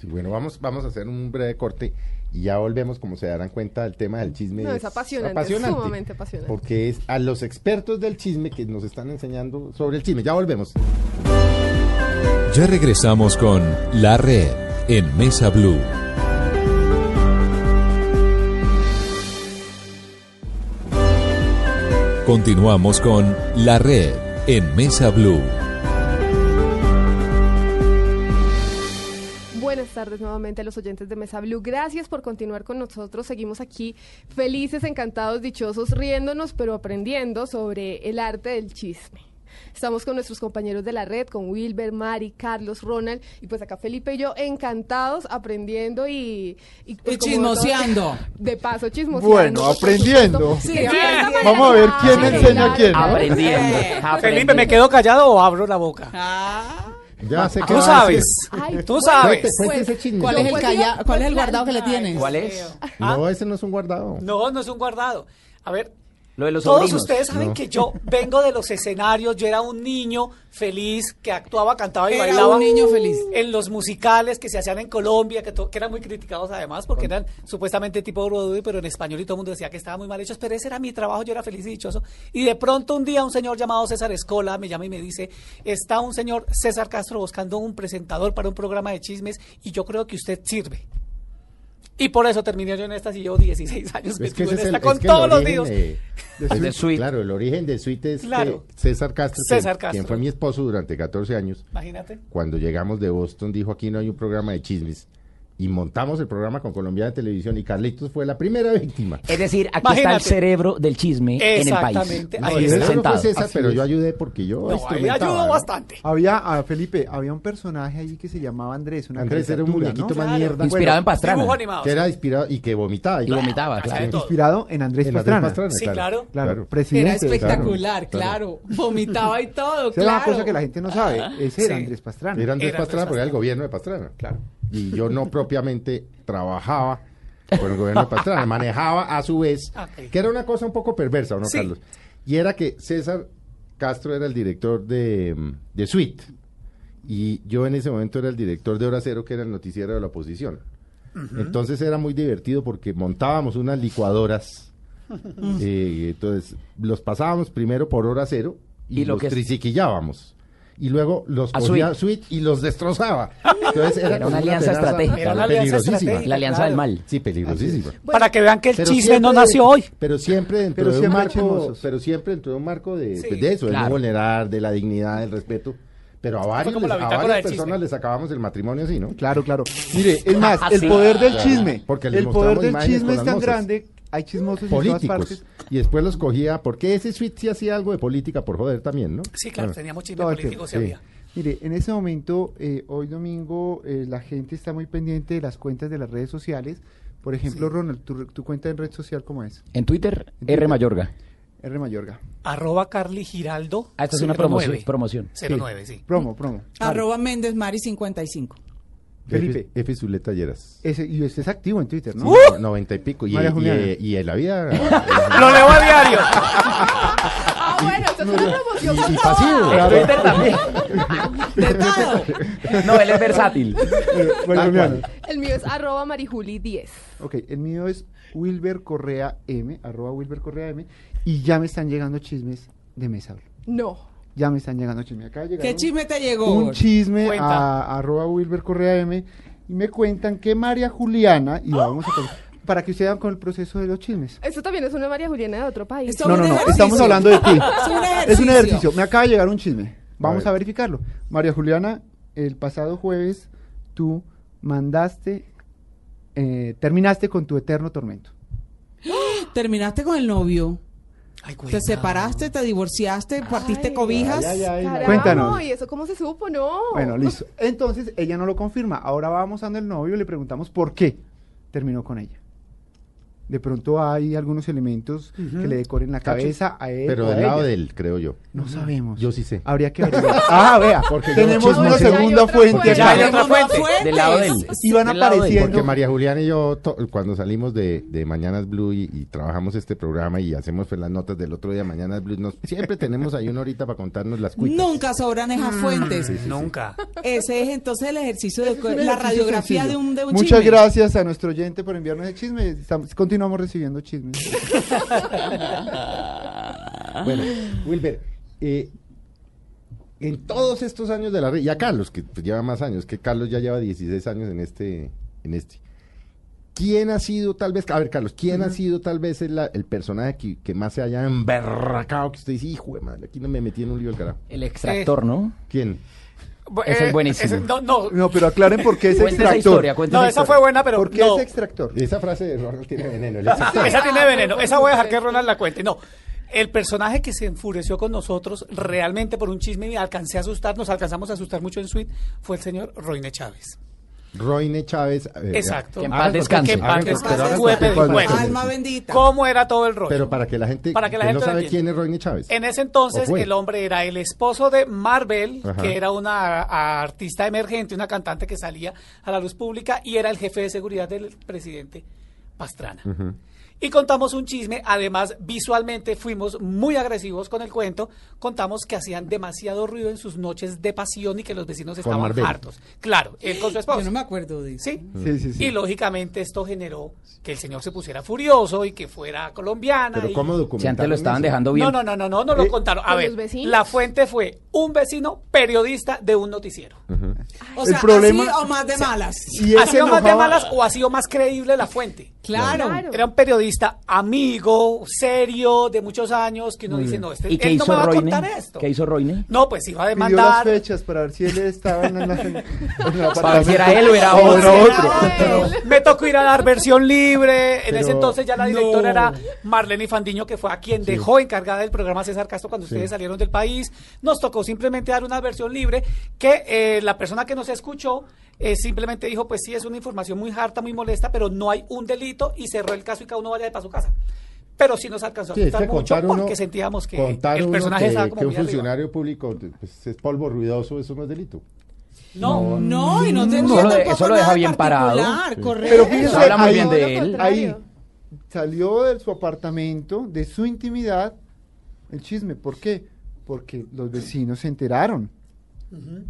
Sí, bueno, vamos, vamos a hacer un breve corte y ya volvemos, como se darán cuenta, el tema del chisme. No, es apasionante, es sumamente apasionante. Porque es a los expertos del chisme que nos están enseñando sobre el chisme. Ya volvemos. Ya regresamos con La Red en Mesa Blue. Continuamos con La Red en Mesa Blue. Tardes nuevamente a los oyentes de Mesa Blue. Gracias por continuar con nosotros. Seguimos aquí felices, encantados, dichosos, riéndonos, pero aprendiendo sobre el arte del chisme. Estamos con nuestros compañeros de la red, con Wilber, Mari, Carlos, Ronald, y pues acá Felipe y yo encantados, aprendiendo y... Y, pues, Y chismoseando. De paso, chismoseando. Bueno, aprendiendo. Sí, aprendiendo. siempre Vamos a ver quién enseña a quién, ¿no? Aprendiendo. Felipe, ¿me aprendiendo. quedo callado o abro la boca? Ah, Ya sé que Tú sabes. Ay, Tú sabes. Cuente, cuente ese chisme. ¿Cuál es el calla- cuál es el guardado que le tienes? ¿Cuál es? No, ese no es un guardado. No, no es un guardado. A ver, Lo de los todos sobrinos. ustedes saben No. que yo vengo de los escenarios, yo era un niño feliz que actuaba, cantaba y Era bailaba. un niño feliz. En los musicales que se hacían en Colombia, que, to- que eran muy criticados además, porque eran supuestamente tipo Broadway, pero en español y todo el mundo decía que estaban muy mal hechos, pero ese era mi trabajo, yo era feliz y dichoso. Y de pronto un día un señor llamado César Escola me llama y me dice, está un señor César Castro buscando un presentador para un programa de chismes y yo creo que usted sirve. Y por eso terminé yo en esta y llevo 16 años Es que en es el, esta con es que el todos los líos. de, De de- Suite. Claro, el origen de Suite es Claro. que César Castro, César Castro. quien fue mi esposo durante 14 años, Imagínate. cuando llegamos de Boston, dijo aquí no hay un programa de chismes. Y montamos el programa con Colombiana de Televisión y Carlitos fue la primera víctima. Es decir, aquí está el cerebro del chisme en el país. Exactamente. No, el cerebro fue Así pero es. yo ayudé porque yo No, ayudó ¿no? bastante. Había, a Felipe, había un personaje allí que se llamaba Andrés, una Andrés era un muñequito ¿no? más Claro. mierda. Inspirado en Pastrana. Que era inspirado y que vomitaba. Y vomitaba, claro. Inspirado en Andrés En Andrés Pastrana. Pastrana, Sí, claro. Claro, presidente. era espectacular, claro. claro. Vomitaba y todo, Esa es una claro. cosa que la gente no sabe. Ese era. Andrés Pastrana. Era Andrés Pastrana porque era el gobierno de Pastrana. Claro. Y yo no propiamente trabajaba con el gobierno de Pastrana, manejaba a su vez, que era una cosa un poco perversa, ¿o ¿no, Sí. Carlos? Y era que César Castro era el director de, mm, de Suite y yo en ese momento era el director de Hora Cero, que era el noticiero de la oposición. Entonces era muy divertido porque montábamos unas licuadoras. eh, entonces los pasábamos primero por Hora Cero y, Y lo los que triciquillábamos. Y luego los A cogía Suite. Suite y los destrozaba. Entonces era, Era una alianza estratégica. Era una alianza peligrosísima. estratégica. La alianza Claro. del mal. Sí, peligrosísima. Para que vean que el chisme no nació hoy. Pero siempre dentro Pero de un marco, pero siempre dentro de un marco de, Sí, pues, de eso, de no vulnerar, de la dignidad, del respeto. Pero a varios, como la les- a varias chisme. personas les acabamos el matrimonio así, ¿no? Claro, claro. Mire, es más, el poder del chisme. porque el poder del chisme es tan grande. Hay chismosos en todas Políticos. partes. Y después los cogía, porque ese suite sí hacía algo de política por joder también, ¿no? Sí, claro, Bueno, teníamos chisme todo el político, sí había. Mire, en ese momento, eh, hoy domingo, eh, la gente está muy pendiente de las cuentas de las redes sociales. Por ejemplo, Ronald, ¿tu, tu cuenta en red social cómo es? En Twitter, Twitter. R Mayorga. R Mayorga. Arroba Carly Giraldo. Ah, esta es una 09. promoción. promoción. 09, sí. Promo, promo. Arroba Méndez Mari 55. Felipe. F, F Zuleta Lleras. Ese, y usted es activo en Twitter, ¿no? No, Noventa y pico. Y, María y, Juliana. y, y en la vida. Lo leo a diario. Ah, bueno, esto es una promoción. y, y por pasivo. En Twitter también. De todo. No, él es versátil. El mío es arroba marijuli10. Ok, el mío es Wilber Correa M, arroba Wilber Correa M, y ya me están llegando chismes de Mesa. No. Ya me están llegando chismes. Acá ¿Qué chisme te llegó? Un chisme Cuenta. a arroba Wilber Correa M, y me cuentan que María Juliana, y vamos a con- para que ustedes vean con el proceso de los chismes. Esto también es una María Juliana de otro país. No, no, no, ejercicio. estamos hablando de ti. Es un Es un ejercicio. Me acaba de llegar un chisme. Vamos ver. a, verificarlo. María Juliana, el pasado jueves tú mandaste, eh, terminaste con tu eterno tormento. Terminaste con el novio. Ay, Te separaste, te divorciaste, partiste Ay, cobijas. ay, ay, ay. Carajo, Cuéntanos. ¿Y eso cómo se supo? No. Bueno, listo. Entonces ella no lo confirma. Ahora vamos a el novio y le preguntamos por qué terminó con ella. De pronto hay algunos elementos que le decoren la cabeza a él. Pero o a del lado ella. de él, creo yo. No sabemos. Yo sí sé. Habría que averiguar. ah, vea, Porque tenemos una segunda fuente hay otra fuente. Del lado de él. Y van apareciendo. Porque María Juliana y yo, to- cuando salimos de, de Mañanas Blue y, y trabajamos este programa y hacemos pues, las notas del otro día, Mañanas Blue, nos- siempre tenemos ahí una horita para contarnos las cuitas. Nunca sobran esas fuentes. Nunca. Ese es entonces el ejercicio de la radiografía de un, de un Muchas chisme. gracias a nuestro oyente por enviarnos el chisme. Estamos- continuamos recibiendo chismes. Bueno, Wilber, eh, en todos estos años de la red, y a Carlos, que pues, lleva más años, que Carlos ya lleva 16 años en este, en este. ¿Quién ha sido tal vez, a ver Carlos, quién ha sido tal vez el, el personaje que, que más se haya emberracado, que usted dice, hijo de madre, aquí no me metí en un lío el carajo? El extractor, ¿no? ¿Quién? Ese es buenísimo. ese- no, no, No, pero aclaren por qué es esa extractor. historia, cuenta no, esa esa historia. fue buena, pero ¿Por qué no. es extractor? Esa frase de Ronald tiene veneno. Esa tiene veneno. Esa voy a dejar que Ronald la cuente. No. El personaje que se enfureció con nosotros realmente por un chisme y alcancé a asustar, nos alcanzamos a asustar mucho en suite, fue el señor Roine Chávez. Roine Chávez. eh, Exacto. Que en paz descanse. Que en paz hagan descanse. ¿cuál? cuenta. Alma bendita. ¿Cómo era todo el rollo? Pero para que la gente, Para que la no gente lo sabe quién es Roine Chávez. En ese ¿O entonces el hombre era el esposo de Marvel, Ajá. que era una a- artista emergente, una cantante que salía a la luz pública y era el jefe de seguridad del presidente Pastrana. Y contamos un chisme, además visualmente fuimos muy agresivos con el cuento, contamos que hacían demasiado ruido en sus noches de pasión y que los vecinos estaban hartos. Claro, él con su esposa. Yo no me acuerdo de eso. ¿Sí? Sí, sí, sí. Y lógicamente esto generó que el señor se pusiera furioso y que fuera colombiana. Pero y- ¿cómo Si documentaron antes lo estaban eso? dejando bien. no, no, no, no, no, no lo Eh, contaron. A ¿con ver, la fuente fue un vecino periodista de un noticiero. O El sea, problema- así o más de malas. Si ¿Ha sido más de malas o ha sido más creíble la fuente? Claro. Claro. Era un periodista amigo, serio, de muchos años, que uno dice, no, este, ¿Y qué él no hizo me va a Roine? contar esto. ¿Qué hizo Roine? No, pues iba a pidió las demandar. fechas para ver si él estaba en la, en la- en el Para ver si era él o era o otro. era. Me tocó ir a dar versión libre. En ese entonces ya la directora No. era Marlene Fandiño, que fue a quien dejó encargada del programa César Castro cuando ustedes salieron del país. Nos tocó simplemente dar una versión libre que eh, la persona que nos escuchó eh, simplemente dijo, pues sí, es una información muy harta, muy molesta, pero no hay un delito y cerró el caso y cada uno vaya de paso a su casa. Pero sí nos alcanzó a Sí, asustar mucho contar uno, porque sentíamos que contar el personaje que, estaba como que un arriba. funcionario público pues, es polvo ruidoso, eso no es delito. No, No, y no tenía Eso lo de- tampoco eso lo deja bien parado. correcto. Pero fíjese, Eso habla muy ahí, bien de él. ahí salió de su apartamento, de su intimidad, el chisme. ¿Por qué? Porque los vecinos se enteraron.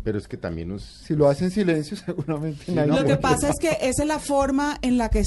Pero es que también nos... Si lo hacen en silencio, seguramente nadie Lo que pasa es que esa es la forma en la que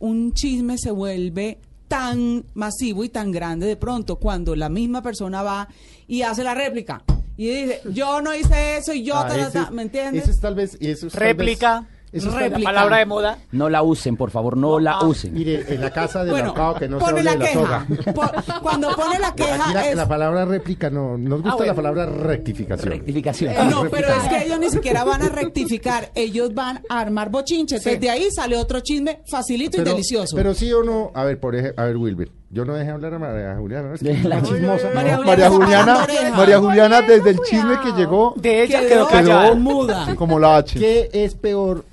un chisme se vuelve tan masivo y tan grande de pronto cuando la misma persona va y hace la réplica y dice yo no hice eso y yo Ah, ta, ta, ese ta", es- ¿me entiendes? Eso es tal vez... Eso es tal réplica, vez- eso es tal- la palabra de moda. No la usen, por favor, no la ah, usen. Mire, en la casa del bueno, ahorcado que no se pone hable la de la queja. soga. Po- cuando pone la Aquí queja la, es la palabra réplica no, nos gusta Ah, bueno. la palabra rectificación. Rectificación. Eh, no, pero es que ellos ni siquiera van a rectificar, ellos van a armar bochinches. Sí. Desde ahí sale otro chisme facilito y delicioso. Pero sí o no, a ver, por ejemplo, a ver, Wilber, yo no dejé hablar a María Juliana, ¿no? es que la chismosa. María No. María Juliana. María Juliana desde el chisme que llegó De ella Quedó- quedó quedó muda. como la H. ¿Qué es peor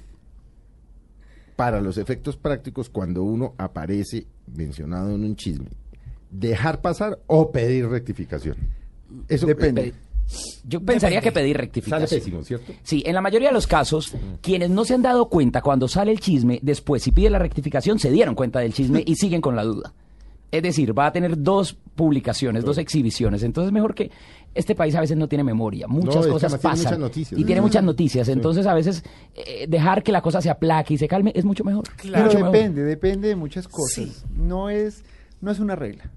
para los efectos prácticos cuando uno aparece mencionado en un chisme? dejar pasar o pedir rectificación. Eso Depende. Yo pensaría que pedir Sale rectificación. pésimo, ¿cierto? Sí, en la mayoría de los casos, quienes no se han dado cuenta cuando sale el chisme, después si pide la rectificación, se dieron cuenta del chisme y siguen con la duda. Es decir, va a tener dos publicaciones, dos exhibiciones. Entonces, mejor que este país a veces no tiene memoria. Muchas No, cosas pasan. muchas noticias, y tiene muchas noticias. Entonces, a veces eh, dejar que la cosa se aplaque y se calme es mucho mejor. Claro. Mucho Pero mejor. depende, depende de muchas cosas. No es no es una regla.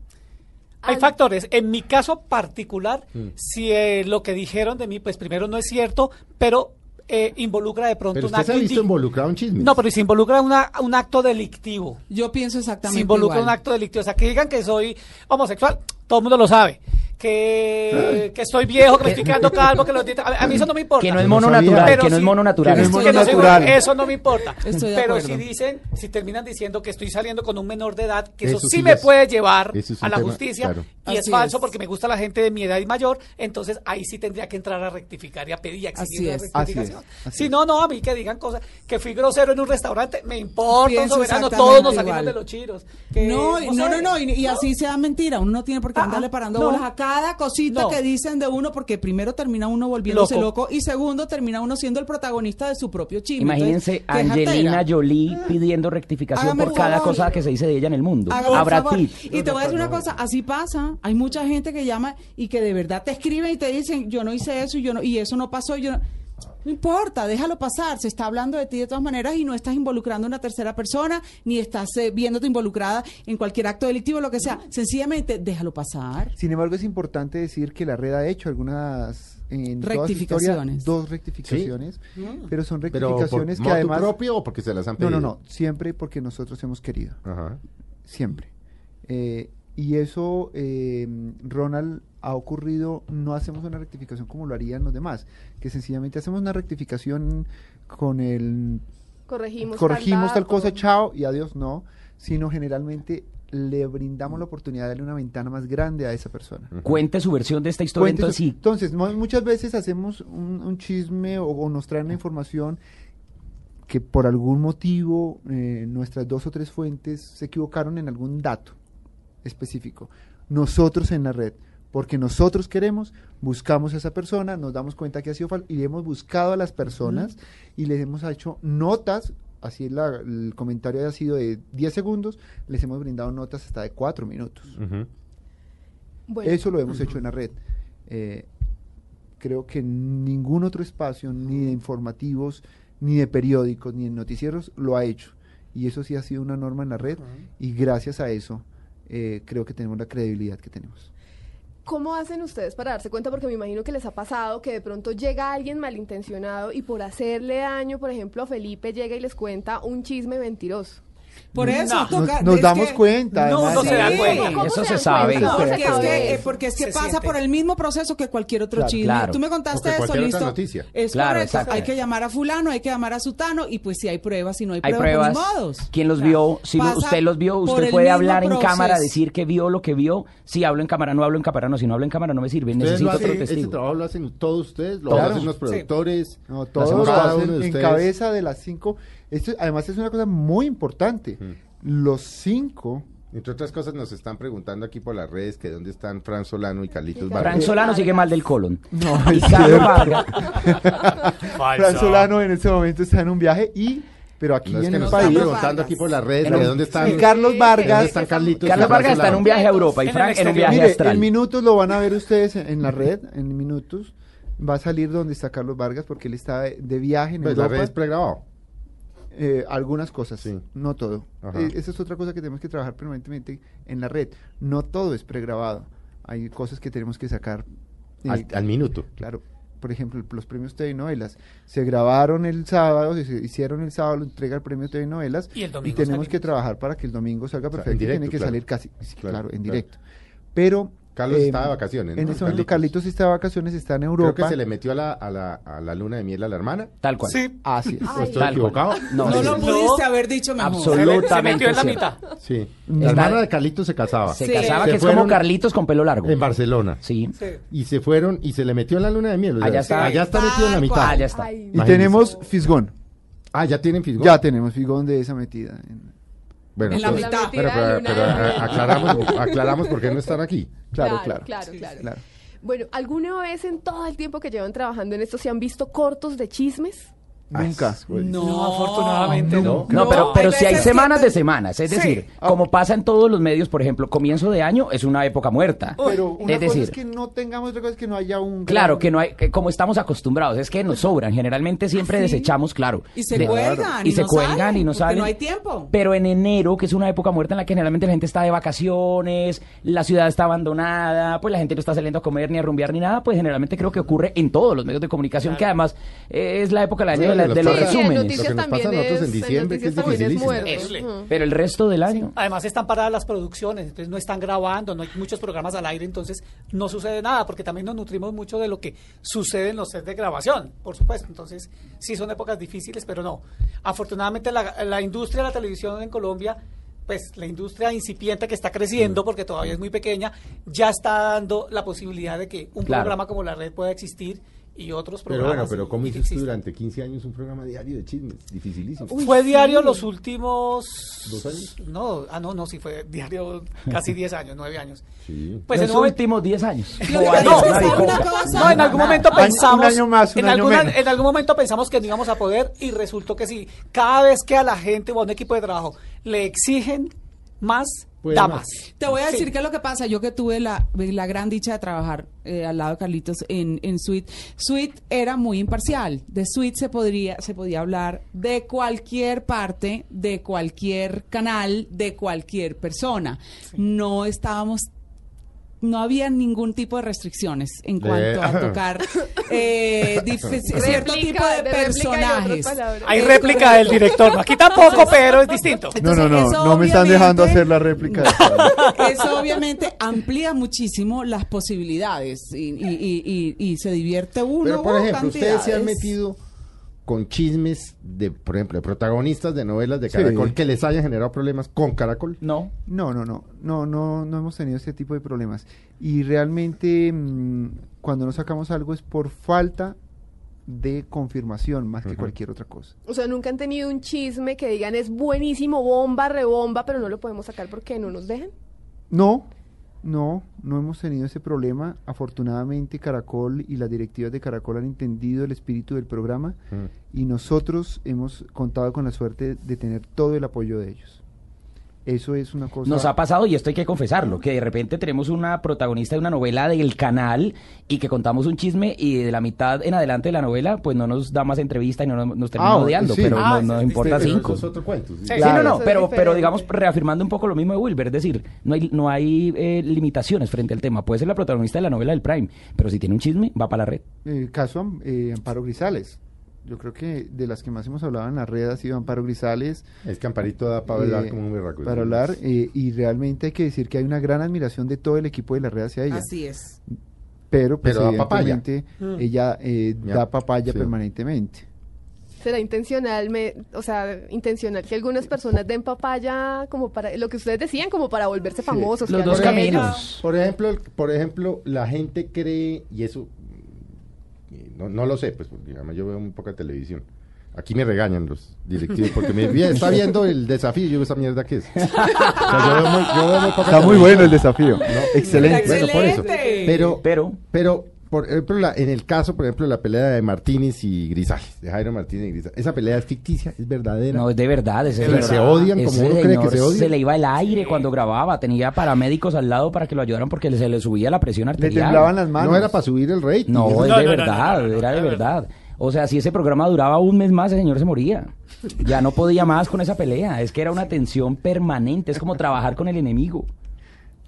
Hay factores. En mi caso particular, Mm. si eh, lo que dijeron de mí, pues primero no es cierto, pero eh, involucra de pronto Pero un usted se acto ha visto involucrado en chismes. No, pero se involucra una, un acto delictivo. Yo pienso exactamente Se involucra igual. un acto delictivo. O sea, que digan que soy homosexual, todo el mundo lo sabe. Que, que estoy viejo, que me estoy quedando calvo, que los dientes- a, a mí eso no me importa. Que no es mono natural, Pero que no es mono natural. no es mono soy eso no me importa. Estoy de Pero acuerdo. si dicen, si terminan diciendo que estoy saliendo con un menor de edad, que eso, Eso sí sí me es- puede llevar es a la tema, justicia claro. y es falso es. porque me gusta la gente de mi edad y mayor, entonces ahí sí tendría que entrar a rectificar y a pedir y a exigir es. rectificación. Así es, así si no, no, a mí que digan cosas, que fui grosero en un restaurante, me importa, un soberano, todos nos salimos igual. de los chiros. Que, No, no, no, no, y, y así sea mentira. Uno no tiene por qué Ah, andarle parando no. bolas a cada cosita No. que dicen de uno, porque primero termina uno volviéndose Loco. loco. y segundo termina uno siendo el protagonista de su propio chisme. Imagínense Entonces, ¿qué Angelina? Jolie pidiendo rectificación Hágame por cada favor. cosa que se dice de ella en el mundo. Pitt. Y te voy a decir una cosa, así pasa. Hay mucha gente que llama y que de verdad te escriben y te dicen, yo no hice eso y yo no, y eso no pasó, yo no. No importa, déjalo pasar. Se está hablando de ti de todas maneras y no estás involucrando a una tercera persona, ni estás eh, viéndote involucrada en cualquier acto delictivo, lo que sea. Sencillamente, déjalo pasar. Sin embargo, es importante decir que la red ha hecho algunas en toda su historia, Rectificaciones. dos rectificaciones, pero son Pero por rectificaciones que además propio o porque se las han no, pedido. no, no, siempre porque nosotros hemos querido, Ajá. siempre. Eh, y eso, eh, Ronald, ha ocurrido, no hacemos una rectificación como lo harían los demás, que sencillamente hacemos una rectificación con el Corregimos, corregimos tal cosa, chao y adiós, no, sino generalmente le brindamos la oportunidad de darle una ventana más grande a esa persona. Cuente su versión de esta historia. Cuente Entonces, su- sí, entonces, mu- muchas veces hacemos un, un chisme o, o nos traen la información que por algún motivo eh, nuestras dos o tres fuentes se equivocaron en algún dato específico. Nosotros en la red, porque nosotros queremos, buscamos a esa persona, nos damos cuenta que ha sido falso y hemos buscado a las personas y les hemos hecho notas, así la- el comentario ha sido de 10 segundos, les hemos brindado notas hasta de 4 minutos. Bueno, Eso lo hemos hecho en la red. Eh, creo que ningún otro espacio, ni de informativos, ni de periódicos, ni de noticieros, lo ha hecho. Y eso sí ha sido una norma en la red. Y gracias a eso, eh, creo que tenemos la credibilidad que tenemos. ¿Cómo hacen ustedes para darse cuenta? Porque me imagino que les ha pasado que de pronto llega alguien malintencionado y por hacerle daño, por ejemplo, a Felipe llega y les cuenta un chisme mentiroso. Por eso, No. toca- Nos, nos es damos que- cuenta. No, no se da cuenta. ¿Cómo eso se sabe. cuenta? Porque es Porque que, eh, porque es que Se pasa siente. por el mismo proceso que cualquier otro Claro. chisme. Claro. Tú me contaste eso, listo. noticia. Es Claro, correcto. exacto. Hay que llamar a fulano, hay que llamar a sutano y pues si hay pruebas, si no hay hay pruebas, pruebas. pues, ni modos. ¿Quién los vio? Si Pasa usted los vio, usted puede hablar en proceso. cámara, decir que vio lo que vio. Si hablo en cámara, no hablo en cámara, no. Si no hablo en cámara, no me sirve. Necesito otro testigo. trabajo lo hacen todos ustedes, lo hacen los productores. Todos cada uno en cabeza de las cinco. Esto, además es una cosa muy importante. Los cinco Entre otras cosas nos están preguntando aquí por las redes que dónde están Fran Solano y Carlitos Fran Vargas. Solano sigue mal del colon. No, y Carlos. Vargas. Fran Solano en este momento está en un viaje y pero aquí No es en que el nos están país preguntando aquí por las redes dónde están. y Carlos ¿de Vargas ¿Dónde están Carlitos? y Carlos Fran Vargas está en un viaje a Europa y Frank en un viaje Mire, astral. en minutos lo van a ver ustedes en, en la red, en minutos. Va a salir donde está Carlos Vargas porque él está de, viaje en Pues la red es pregrabado. Eh, algunas cosas, Sí. no todo. Eh, esa es otra cosa que tenemos que trabajar permanentemente en la red. No todo es pregrabado. Hay cosas que tenemos que sacar. eh, Al, al minuto. Claro, por ejemplo, los premios TV Novelas se grabaron el sábado, se hicieron el sábado, entrega el premio TV Novelas Y el domingo tenemos salimos. que trabajar para que el domingo salga sea, en perfecto. y tiene que claro. salir casi, sí, Claro, claro, en claro. directo. Pero Carlos eh, está de vacaciones, En ¿no? este momento Carlitos. Carlitos está de vacaciones, está en Creo Europa. que se le metió a la, a la, a la luna de miel a la hermana. Tal cual. Sí, Así es. ¿O Ay. estoy Tal equivocado? No, No sí, lo pudiste haber dicho mejor. Absoluto. se metió en la mitad. Sí. La Está- hermana de Carlitos se casaba. Se Sí. casaba, Se que es fueron como Carlitos con pelo largo. En Barcelona. Sí. Sí. Y se fueron y se le metió en la luna de miel. o sea, Allá está. Allá está metido en la mitad. cual. Ah, ya está. Ay, Y tenemos Fisgón. Ah, ya tienen fisgón. Ya tenemos Fisgón de esa metida. en- Bueno, En la entonces- mitad. pero, pero- pero, eh, aclaramos, aclaramos por qué no están aquí. Claro, claro. claro, claro. claro. Bueno, ¿alguna vez en todo el tiempo que llevan trabajando en esto se han visto cortos de chismes? Nunca. No, afortunadamente no. No, pero, No, pero si hay semanas de semanas, es Sí. decir, como pasa en todos los medios, por ejemplo, comienzo de año es una época muerta. Pero una es cosa decir, es que no tengamos, otra cosa es que no haya un... Claro, gran- que no hay, que como estamos acostumbrados, es que nos sobran. Generalmente siempre ¿Ah, sí? desechamos, claro. Y se de- cuelgan. y se no cuelgan salen, y no salen. no hay tiempo. Pero en enero, que es una época muerta en la que generalmente la gente está de vacaciones, la ciudad está abandonada, pues la gente no está saliendo a comer ni a rumbear ni nada, pues generalmente creo que ocurre en todos los medios de comunicación, que además eh, es la época del año la- los de los Sí, en resúmenes. Lo que nos pasa a nosotros es, en diciembre, que es es dificilísimo. Ujú. Pero el resto del año. Además están paradas las producciones, entonces no están grabando, no hay muchos programas al aire, entonces no sucede nada, porque también nos nutrimos mucho de lo que sucede en los sets de grabación, por supuesto. Entonces sí son épocas difíciles, pero no. Afortunadamente la, la industria de la televisión en Colombia, pues la industria incipiente que está creciendo, porque todavía es muy pequeña, ya está dando la posibilidad de que un Claro. programa como la red pueda existir y otros Pero programas. bueno, pero ¿cómo existan. durante 15 años un programa diario de chismes? Dificilísimo. Fue diario los últimos... ¿Dos años? No, ah, no, no, sí fue diario casi 10 años, 9 años. Sí. Pues en los últimos 10 años. No, en algún momento un pensamos. año más, un en, año alguna- menos. en algún momento pensamos que no íbamos a poder y resultó que sí. Cada vez que a la gente o a un equipo de trabajo le exigen más, Puede más. Te voy a decir Sí. qué es lo que pasa. Yo que tuve la, la gran dicha de trabajar eh, al lado de Carlitos en, en Suite. Suite era muy imparcial. De Suite se podría, se podía hablar de cualquier parte, de cualquier canal, de cualquier persona. No estábamos no había ningún tipo de restricciones en De- cuanto a tocar eh, cierto tipo de, personajes. palabras. Hay réplica del director. Aquí tampoco, pero es distinto. No, no, no, no me están dejando hacer la réplica. Eso obviamente amplía muchísimo las posibilidades y, y- y- y- y se divierte uno. Pero, por uh, ejemplo, ustedes se han metido con chismes de, por ejemplo, de protagonistas de novelas de Sí. Caracol que les hayan generado problemas con Caracol. No. No, no, no, no, no, no hemos tenido ese tipo de problemas. Y realmente mm, cuando no sacamos algo es por falta de confirmación más que cualquier otra cosa. O sea, nunca han tenido un chisme que digan es buenísimo, bomba, rebomba, pero no lo podemos sacar porque no nos dejan. No, no, no hemos tenido ese problema. Afortunadamente Caracol y las directivas de Caracol han entendido el espíritu del programa Mm. y nosotros hemos contado con la suerte de tener todo el apoyo de ellos. Eso es una cosa... Nos ha pasado, y esto hay que confesarlo, que de repente tenemos una protagonista de una novela del canal y que contamos un chisme y de la mitad en adelante de la novela, pues no nos da más entrevista y no nos, nos termina Ah, odiando, sí. pero Ah, no nos sí, importa cinco. eso es otro cuento. sí. Sí. Sí, Claro. no, no, pero, pero digamos, reafirmando un poco lo mismo de Wilber, es decir, no hay, no hay eh, limitaciones frente al tema. Puede ser la protagonista de la novela del Prime, pero si tiene un chisme, va para la red. Eh, caso eh, Amparo Grisales. Yo creo que de las que más hemos hablado en la red ha sido Amparo Grisales. Es que Amparito da para hablar eh, como un berraco. Para hablar, eh, y realmente hay que decir que hay una gran admiración de todo el equipo de la red hacia ella. Así es. Pero, pues, Pero da papaya. evidentemente, Mm. ella eh, Ya, da papaya sí. permanentemente. Será intencional, me- o sea, intencional que algunas personas den papaya como para lo que ustedes decían, como para volverse famosos. Los dos caminos. Por ejemplo, por ejemplo, la gente cree, y eso eh, no, no lo sé, pues porque además yo veo muy poca televisión. Aquí me regañan los directivos porque me "Bien, está viendo el desafío. y Yo, ¿esa mierda qué es? O sea, yo veo muy, yo veo muy poca Está muy bueno el desafío. Excelente. Está Bueno, por eso. Excelente. Pero, Pero, pero, por ejemplo, la- en el caso, por ejemplo, la pelea de Martínez y Grisales, de Jairo Martínez y Grisales, esa pelea es ficticia, es verdadera. no, es de verdad. Se es verdad. odian como Ese uno cree que se odian. Se le iba el aire cuando grababa. Tenía paramédicos al lado para que lo ayudaran porque se le subía la presión Le arterial. temblaban las manos. no era para subir el rating. No, es de no, verdad, no, era de verdad. O sea, si ese programa duraba un mes más, el señor se moría. Ya no podía más con esa pelea. Es que era una tensión permanente. Es como trabajar con el enemigo.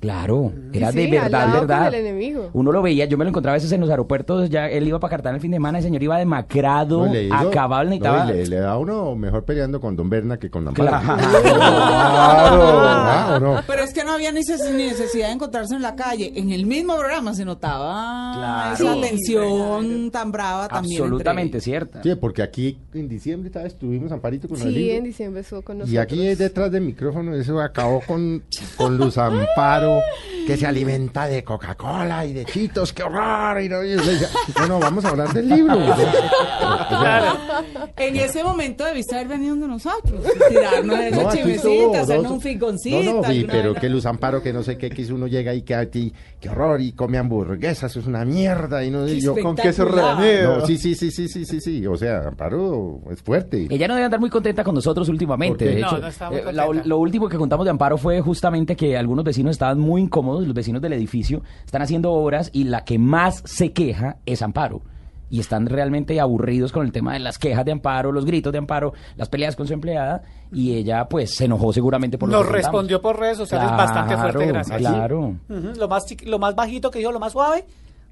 Claro, era Sí, de al verdad, verdad. el enemigo. Uno lo veía, yo me lo encontraba a veces en los aeropuertos, ya él iba para Cartagena el fin de semana, el señor iba demacrado, No, hizo- acabado, no, necesitaba... y le, le da uno mejor peleando con Don Berna que con Amparo. Claro. ¿o no? Pero es que no había ni neces- ni necesidad de encontrarse en la calle. En el mismo programa se notaba Claro. esa tensión tan brava también. Absolutamente entre- cierta. Sí, porque aquí en diciembre ¿sabes? estuvimos Amparito con Sí, en diciembre estuvo con nosotros. Y aquí detrás del micrófono eso acabó con, con Luz Amparo, Que se alimenta de Coca-Cola y de chitos, qué horror. Y no, y yo le decía, no, no, vamos a hablar del libro. En ese momento debiste haber venido de nosotros, tirarnos ese No, estuvo hacernos un figoncito. No, no, sí, pero que Luz Amparo, que no sé qué, que uno llega y que a ti, qué horror, y come hamburguesas, es una mierda, y no, y yo, Con queso Espectacular. rebanero. no, sí, sí, sí, sí, sí, sí, sí, o sea, Amparo es fuerte. Ella no debe andar muy contenta con nosotros últimamente. ¿Por qué? De No, hecho, no está muy eh, lo último que contamos de Amparo fue justamente que algunos vecinos estaban muy incómodos, los vecinos del edificio están haciendo obras y la que más se queja es Amparo. Y están realmente aburridos con el tema de las quejas de Amparo, los gritos de Amparo, las peleas con su empleada. Y ella, pues, se enojó seguramente por lo Nos que respondió por redes sociales bastante fuerte, Claro, gracias. Claro. Lo más lo más bajito que dijo, lo más suave,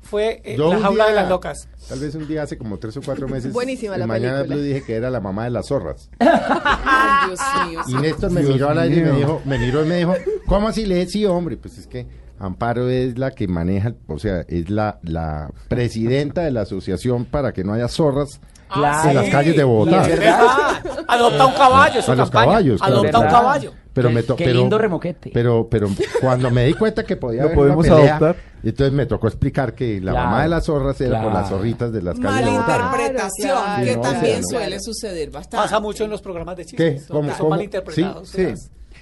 fue eh, la de las locas. Tal vez un día hace como tres o cuatro meses. Buenísima en la Mañana película. Dije que era la mamá de las zorras. Ay, Dios mío. Y Néstor me Dios miró al aire y me dijo, me miró y me dijo, ¿cómo así le sí, hombre? Pues es que Amparo es la que maneja, o sea, es la, la presidenta de la asociación para que no haya zorras Claro. en las calles de Bogotá. Adopta un caballo, es su A los campaña. caballos, claro. Adopta un caballo. Pero me to- qué pero- lindo remoquete. Pero, pero cuando me di cuenta que podía Lo haber una podemos pelea, adoptar. entonces me tocó explicar que la Claro, mamá de las zorras era por claro. las zorritas de las calles de Bogotá. Malinterpretación, Claro, que también suele suceder bastante. Pasa mucho en los programas de ¿Qué? chismes. ¿no? ¿Cómo- Que son cómo? malinterpretados. Sí,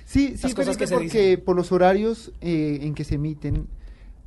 Sí, sí, Las cosas Felipe, que se porque dicen. por los horarios eh, en que se emiten,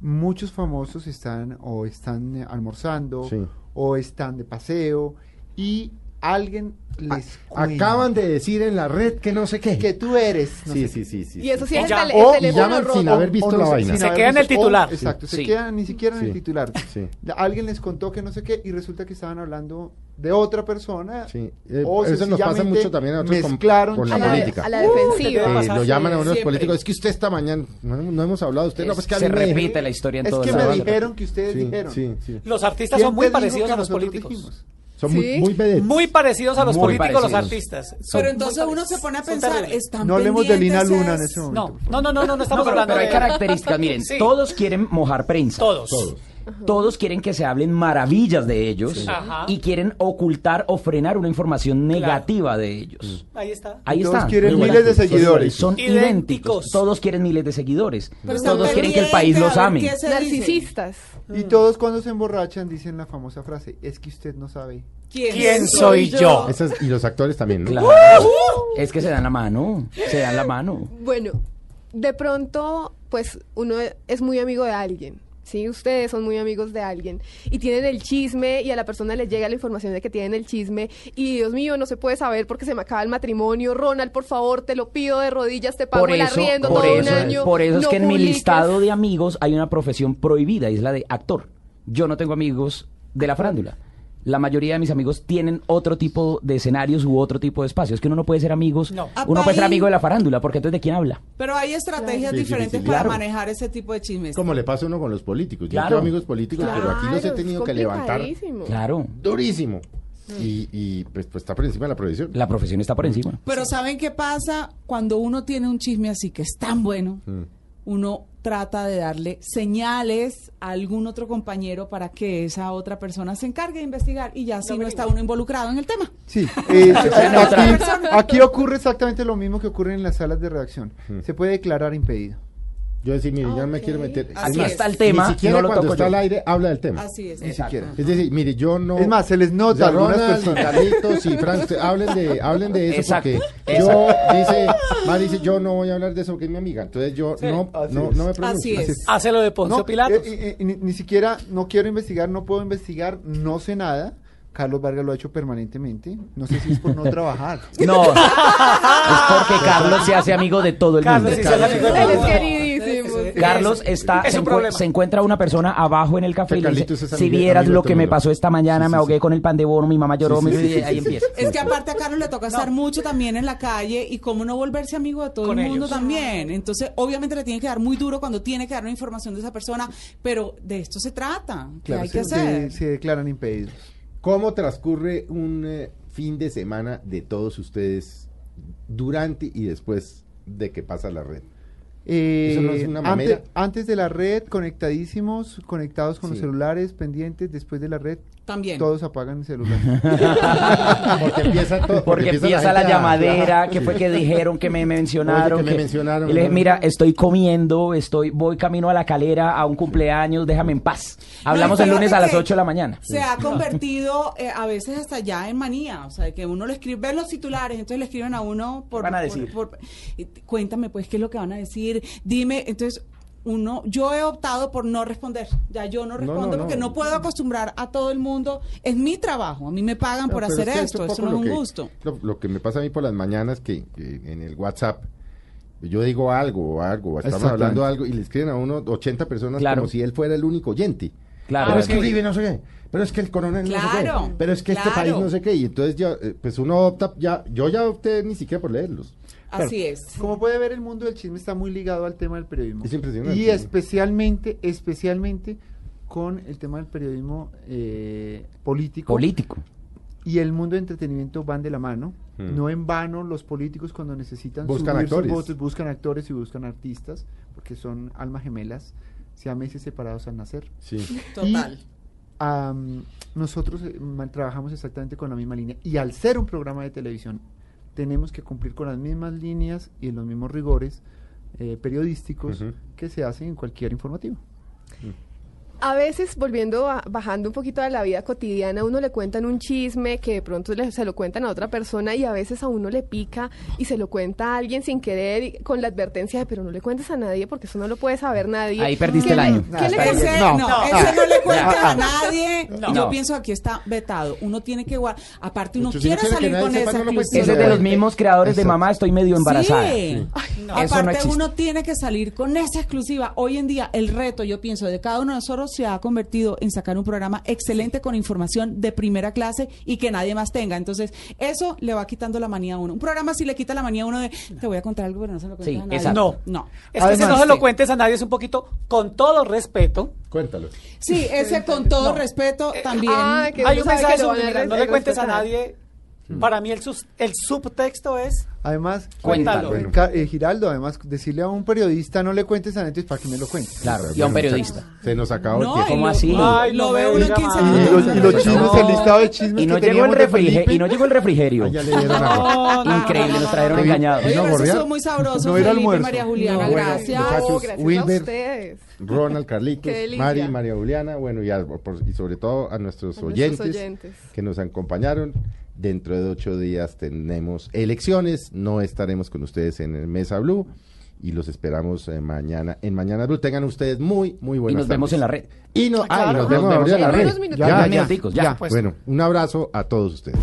muchos famosos están o están eh, almorzando Sí. o están de paseo y alguien les Acaban de decir en la red que no sé qué. que tú eres. no sí, sé sí, sí, sí. Y eso sí es el, o- el llaman rojo. sin haber visto no la vaina. Se queda en el titular. exacto, se Sí. quedan ni siquiera en el titular. Sí. Alguien les contó que no sé qué y resulta que estaban hablando de otra persona. Sí, eh, o eso nos pasa mucho también a nosotros con, con la a la, política. a la Uh, defensiva. ¿qué te Eh, pasa? lo llaman a unos Siempre. políticos, es que usted esta mañana, no, no hemos hablado, usted no, pues que se repite la historia en Es que me dijeron que ustedes dijeron. Los artistas ¿Quién son muy parecidos a los políticos. Son muy, Sí. muy vedettes. Muy parecidos a los Muy políticos, los artistas. Son Pero entonces uno se pone a pensar, están No hablemos de Lina Luna en es- ese momento. No, no, no, no, no, estamos pero, hablando pero hay de... características, miren, Sí. todos quieren mojar prensa. Todos. Todos. Todos quieren que se hablen maravillas de ellos y quieren ocultar o frenar una información negativa de ellos. Ahí está. Ahí Y todos está. quieren Muy miles de seguidores. Son Idénticos. idénticos. Todos quieren miles de seguidores. Pero Todos quieren que el país los ame. Narcisistas. Y todos cuando se emborrachan dicen la famosa frase, es que usted no sabe. ¿Quién soy yo? Esas- y los actores también, ¿no? Claro. Es que se dan la mano. Se dan la mano. Bueno, de pronto, pues uno es muy amigo de alguien. Sí, ustedes son muy amigos de alguien y tienen el chisme y a la persona le llega la información de que tienen el chisme y Dios mío, no se puede saber porque se me acaba el matrimonio. Ronald, por favor, te lo pido de rodillas, te pago Por el eso, arriendo por todo eso, un año. por eso es que en mi listado de amigos hay una profesión prohibida y es la de actor. Yo no tengo amigos de la farándula. La mayoría de mis amigos tienen otro tipo de escenarios u otro tipo de espacios. Que uno no puede ser amigos. No. Uno puede ser amigo de la farándula, porque entonces de quién habla. Pero hay estrategias Sí, sí, sí, diferentes sí, para claro. manejar ese tipo de chismes. Como le pasa a uno con los políticos. Yo Claro. tengo amigos políticos, pero aquí los he tenido que levantar. Claro. durísimo. Y, y, pues, pues está por encima de la profesión. La profesión está por encima. Pero ¿saben qué pasa cuando uno tiene un chisme así que es tan bueno? Mm. Uno trata de darle señales a algún otro compañero para que esa otra persona se encargue de investigar y ya así no está uno involucrado en el tema. Sí, eh, aquí, ocurre exactamente lo mismo que ocurre en las salas de redacción. Mm. Se puede declarar impedido. Yo decir, mire, yo no me quiero meter. Así Es más, está el tema, Ni siquiera no lo cuando toco está yo. al aire habla del tema. Así es. Ni siquiera. Es decir, mire, yo no. Es más, se les nota a algunas Ronald y personas. Carlitos y Frank, usted- hablen de, hablen de eso Exacto, porque yo dice, Mari dice, yo no voy a hablar de eso porque es mi amiga. Entonces yo no, no, no me pronuncio. Así es. Hácelo de Poncio No, Pilatos. eh, eh, ni, ni siquiera no quiero investigar, no puedo investigar, no sé nada. Carlos Vargas lo ha hecho permanentemente. No sé si es por no trabajar. No. es porque Carlos se hace amigo de todo el Carlos mundo. sí se hace amigo de todo. Carlos está, Es se, encuentra una persona abajo en el café y le dice, si vieras lo que me mundo". pasó esta mañana, Sí, me ahogué sí. con el pan de bono, mi mamá lloró, Sí, me- sí, sí, sí, ahí sí, empieza. Es que aparte a Carlos le toca estar mucho también en la calle y cómo no volverse amigo de todo Con el mundo ellos. también. Entonces, obviamente le tiene que dar muy duro cuando tiene que dar una información de esa persona, pero de esto se trata. ¿Qué Claro, hay que se, hacer? se- se declaran impedidos. ¿Cómo transcurre un eh, fin de semana de todos ustedes durante y después de que pasa la red? Eh, ¿Eso no es una antes, de la red, conectadísimos, conectados con los celulares, pendientes, después de la red, También. Todos apagan el celular. Porque empieza todo. Porque empieza la, a- llamadera, que fue que dijeron, que me mencionaron. Oye, que me mencionaron, Y le dije, ¿no? mira, estoy comiendo, estoy, voy camino a la calera a un cumpleaños, déjame en paz. Hablamos No, el lunes a las que 8 de la mañana. Se ha convertido eh, a veces hasta ya en manía, o sea, que uno le escribe, ven los titulares, entonces le escriben a uno por... van a decir? por- cuéntame pues qué es lo que van a decir, dime, entonces uno, yo he optado por no responder, ya yo no respondo no, porque no. no puedo acostumbrar a todo el mundo, es mi trabajo, a mí me pagan No, por hacer es que esto, eso no es un que- gusto. Lo, lo que me pasa a mí por las mañanas que, que en el WhatsApp yo digo algo o algo, estamos hablando algo y le escriben a uno 80 personas Claro. como si él fuera el único oyente. Claro. pero Ah, es que no sé qué, pero es que el coronel no sé Claro, qué, pero es que este claro. país no sé qué, y entonces ya, eh, pues uno opta, ya, yo ya opté ni siquiera por leerlos. Así es. Como puede ver, el mundo del chisme está muy ligado al tema del periodismo. Es impresionante, Y especialmente, especialmente con el tema del periodismo eh, político. Político. y el mundo de entretenimiento van de la mano. Mm. No en vano los políticos cuando necesitan Buscan subir sus actores. votos buscan actores y buscan artistas porque son almas gemelas, meses separados al nacer. Sí. Total. Am, nosotros eh, trabajamos exactamente con la misma línea y al ser un programa de televisión tenemos que cumplir con las mismas líneas y los mismos rigores eh, periodísticos que se hacen en cualquier informativo. A veces, volviendo a, bajando un poquito a la vida cotidiana, a uno le cuentan un chisme que de pronto le- se lo cuentan a otra persona y a veces a uno le pica y se lo cuenta a alguien sin querer y con la advertencia de pero no le cuentes a nadie porque eso no lo puede saber nadie. Ahí perdiste ¿Qué el año. ¿Qué le Ese, No, no, no. ese no le cuenta Ah, a nadie. No. Yo No. pienso que aquí está vetado. Uno tiene que guardar. Aparte, uno quiere salir con esa exclusiva. Ese es de los mismos creadores de. Mamá, estoy medio embarazada. Sí. Eso no Aparte, uno tiene que salir con esa exclusiva. Hoy en día, el reto, yo pienso, de cada uno de nosotros se ha convertido en sacar un programa excelente con información de primera clase y que nadie más tenga. Entonces, eso le va quitando la manía a uno. Un programa sí le quita la manía a uno de, te voy a contar algo, pero no se lo cuentes Sí, a nadie. exacto. No. No. Es que si no se lo cuentes a nadie es un poquito, con todo respeto, Cuéntalo. Sí, ese con todo No. respeto también. Ah, que hay un mensaje subliminal, no le cuentes a nadie. Para mí el, sus- el subtexto es Además, Cuéntalo. eh, eh, Giraldo, además, decirle a un periodista no le cuentes a nadie para que me lo cuente. Claro, y a un periodista. Se nos acabó No, el tiempo. ¿Cómo así? Ay, lo no ve me uno en diga 15 más. Y minutos. los, y los chismes, No. el listado de chismes Y no que llegó el refrigerio. Y no llegó el refrigerio. Ah, ya le dieron a- No, no, Increíble, no, nos no, trajeron engañados. Eso estuvo muy sabroso, No era almuerzo. María Juliana, No, bueno, gracias. Wilber. a ustedes. Ronald, Carlitos. Mari, María Juliana, bueno, y, sobre todo a nuestros, oyentes. que nos acompañaron. Dentro de ocho días tenemos elecciones, no estaremos con ustedes en el Mesa Blue y los esperamos eh, mañana en Mañana Blue. Tengan ustedes muy, muy Y buenas nos vemos en la red. Y, no, ah, y nos vemos en la red. Ya, minutos. Ya, ya. Pues, Bueno, un abrazo a todos ustedes.